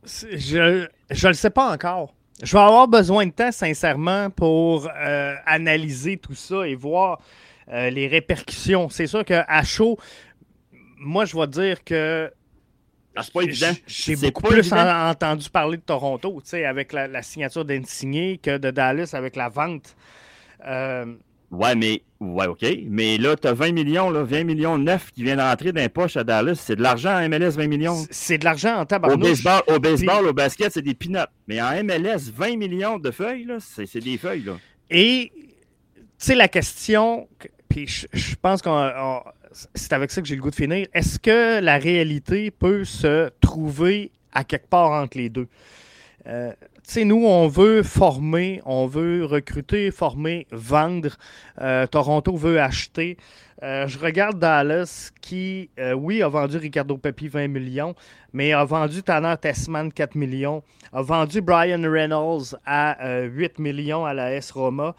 Je ne le sais pas encore. Je vais avoir besoin de temps, sincèrement, pour euh, analyser tout ça et voir euh, les répercussions. C'est sûr qu'à chaud, moi, je vais dire que. Ah, c'est pas évident. J'ai beaucoup plus entendu parler de Toronto, avec la, la signature d'Insigné que de Dallas avec la vente. Euh, Ouais, mais ouais, OK. Mais là, tu as 20 millions, là, 20 millions neufs qui viennent d'entrer dans les poches à Dallas. C'est de l'argent en MLS, 20 millions. C'est de l'argent en tabarnouche. Au baseball, au, baseball, au basket, c'est des peanuts. Mais en MLS, 20 millions de feuilles, là, c'est, des feuilles. Là. Et, tu sais, la question, puis je, pense que c'est avec ça que j'ai le goût de finir. Est-ce que la réalité peut se trouver à quelque part entre les deux? Euh, sais, nous, on veut former, on veut recruter, former, vendre. Euh, Toronto veut acheter. Euh, je regarde Dallas qui, euh, oui, a vendu Ricardo Pepi 20 millions, mais a vendu Tanner Tessman 4 millions, a vendu Brian Reynolds à 8 millions à la S Roma.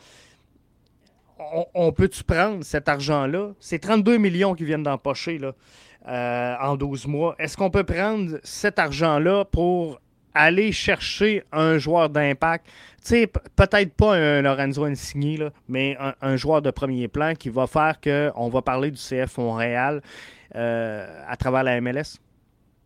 On, peut-tu prendre cet argent-là? C'est 32 millions qui viennent d'empocher là, en 12 mois. Est-ce qu'on peut prendre cet argent-là pour aller chercher un joueur d'impact. Tu sais, peut-être pas un Lorenzo Insigne, là, mais un, joueur de premier plan qui va faire qu'on va parler du CF Montréal euh, à travers la MLS?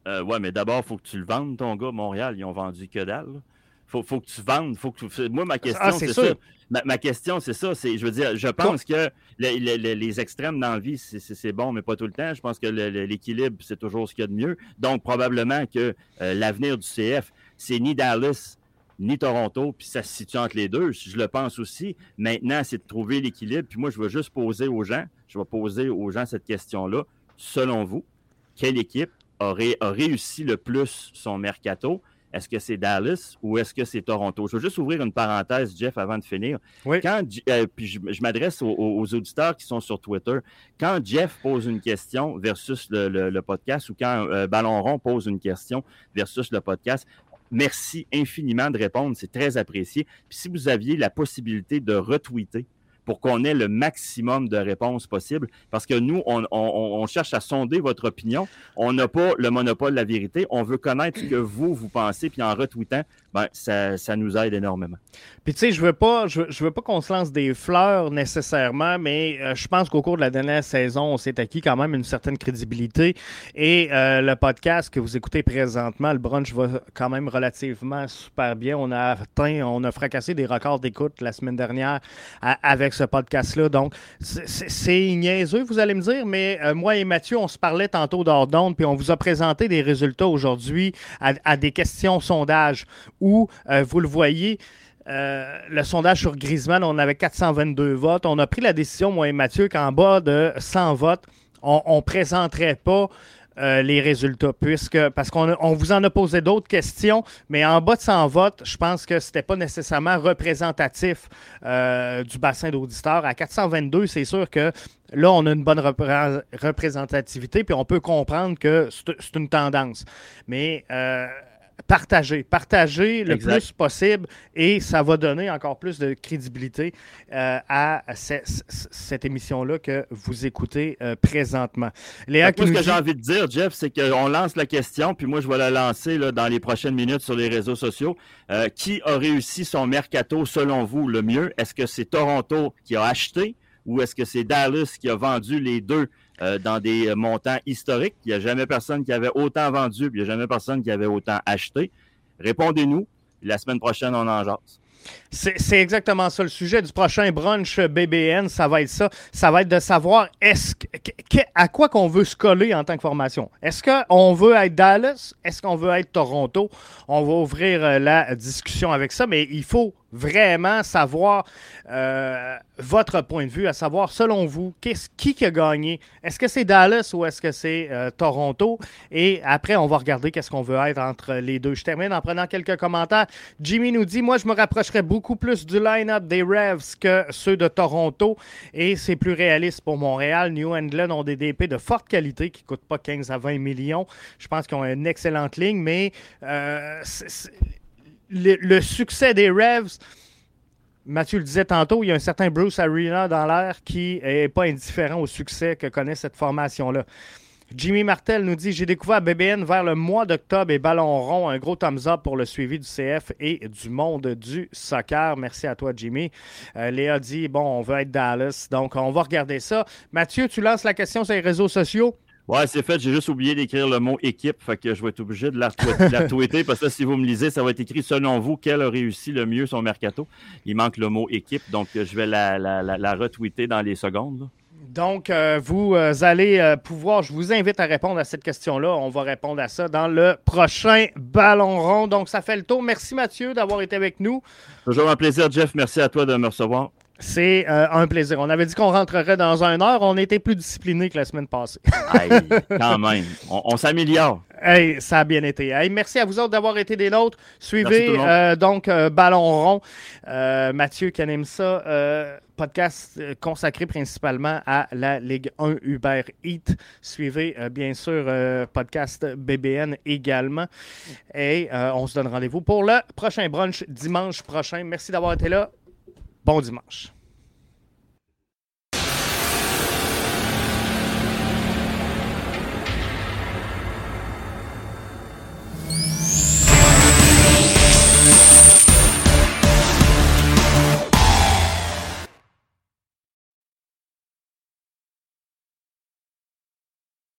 Euh, ouais, mais d'abord, il faut que tu le vendes, ton gars. Montréal, ils ont vendu que dalle. Faut, faut que tu vendes. Faut que Moi, ma question, ah, c'est ça. Ma, question, c'est ça. C'est, je veux dire, je pense que les, extrêmes dans la vie, c'est, bon, mais pas tout le temps. Je pense que l'équilibre, c'est toujours ce qu'il y a de mieux. Donc, probablement que euh, l'avenir du CF, c'est ni Dallas ni Toronto, puis ça se situe entre les deux. Je le pense aussi. Maintenant, c'est de trouver l'équilibre. Puis moi, je veux juste poser aux gens, je vais poser aux gens cette question-là. Selon vous, quelle équipe aurait, a réussi le plus son mercato? Est-ce que c'est Dallas ou est-ce que c'est Toronto? Je veux juste ouvrir une parenthèse, Jeff, avant de finir. Quand, euh, puis je, m'adresse aux, auditeurs qui sont sur Twitter. Quand Jeff pose une question versus le, podcast ou quand euh, Ballon Rond pose une question versus le podcast, merci infiniment de répondre. C'est très apprécié. Puis si vous aviez la possibilité de retweeter pour qu'on ait le maximum de réponses possibles. Parce que nous, on, cherche à sonder votre opinion. On n'a pas le monopole de la vérité. On veut connaître ce que vous, vous pensez. Puis en retweetant, ben, ça, ça nous aide énormément. Puis tu sais, je veux pas, je, veux pas qu'on se lance des fleurs nécessairement, mais euh, je pense qu'au cours de la dernière saison, on s'est acquis quand même une certaine crédibilité. Et euh, le podcast que vous écoutez présentement, le brunch va quand même relativement super bien. On a atteint, on a fracassé des records d'écoute la semaine dernière avec ce podcast-là. Donc, c'est niaiseux, vous allez me dire, mais euh, moi et Mathieu, on se parlait tantôt d'ordonne, puis on vous a présenté des résultats aujourd'hui à, des questions sondages où, euh, vous le voyez, euh, le sondage sur Griezmann, on avait 422 votes. On a pris la décision, moi et Mathieu, qu'en bas de 100 votes, on ne présenterait pas euh, les résultats, puisque parce qu'on on vous en a posé d'autres questions, mais en bas de 100 votes, je pense que ce n'était pas nécessairement représentatif euh, du bassin d'auditeurs. À 422, c'est sûr que là, on a une bonne représentativité, puis on peut comprendre que c'est une tendance. Mais euh, partager, partager le plus possible et ça va donner encore plus de crédibilité euh, à cette émission-là que vous écoutez euh, présentement. Léa, ce que j'ai envie de dire, Jeff, c'est qu'on lance la question, puis moi je vais la lancer là, dans les prochaines minutes sur les réseaux sociaux. Euh, qui a réussi son mercato selon vous le mieux? Est-ce que c'est Toronto qui a acheté ou est-ce que c'est Dallas qui a vendu les deux euh, dans des montants historiques. Il n'y a jamais personne qui avait autant vendu, puis il n'y a jamais personne qui avait autant acheté. Répondez-nous. La semaine prochaine, on en jase. C'est exactement ça le sujet du prochain brunch BBN. Ça va être ça. Ça va être de savoir à quoi qu'on veut se coller en tant que formation? Est-ce qu'on veut être Dallas? Est-ce qu'on veut être Toronto? On va ouvrir euh, la discussion avec ça, mais il faut vraiment savoir euh, votre point de vue, à savoir, selon vous, qui, qui a gagné? Est-ce que c'est Dallas ou est-ce que c'est euh, Toronto? Et après, on va regarder qu'est-ce qu'on veut être entre les deux. Je termine en prenant quelques commentaires. Jimmy nous dit, moi, je me beaucoup plus du line-up des Revs que ceux de Toronto et c'est plus réaliste pour Montréal. New England ont des DP de forte qualité qui ne coûtent pas 15 à 20 millions. Je pense qu'ils ont une excellente ligne, mais euh, le, succès des Revs, Mathieu le disait tantôt, il y a un certain Bruce Arena dans l'air qui n'est pas indifférent au succès que connaît cette formation-là. Jimmy Martel nous dit J'ai découvert BBN vers le mois d'octobre et Ballon rond. Un gros thumbs up pour le suivi du CF et du monde du soccer. Merci à toi, Jimmy. Euh, Léa dit Bon, on veut être Dallas. Donc, on va regarder ça. Mathieu, tu lances la question sur les réseaux sociaux? Ouais, c'est fait. J'ai juste oublié d'écrire le mot équipe. Fait que je vais être obligé de la, tweeter parce que si vous me lisez, ça va être écrit selon vous, quel a réussi le mieux son mercato. Il manque le mot équipe, donc je vais la, la, retweeter dans les secondes. Donc, euh, vous euh, allez euh, pouvoir, je vous invite à répondre à cette question-là. On va répondre à ça dans le prochain Ballon rond. Donc, ça fait le tour. Merci Mathieu d'avoir été avec nous. Toujours un plaisir, Jeff. Merci à toi de me recevoir. C'est euh, un plaisir. On avait dit qu'on rentrerait dans un heure. On était plus discipliné que la semaine passée. quand même. On, s'améliore. Hey, ça a bien été. Hey, merci à vous autres d'avoir été des nôtres. Suivez euh, donc euh, Ballon rond. Euh, Mathieu qui anime ça. Podcast consacré principalement à la Ligue 1 Uber Eats. Suivez bien sûr podcast BBN également. Et on se donne rendez-vous pour le prochain brunch dimanche prochain. Merci d'avoir été là. Bon dimanche.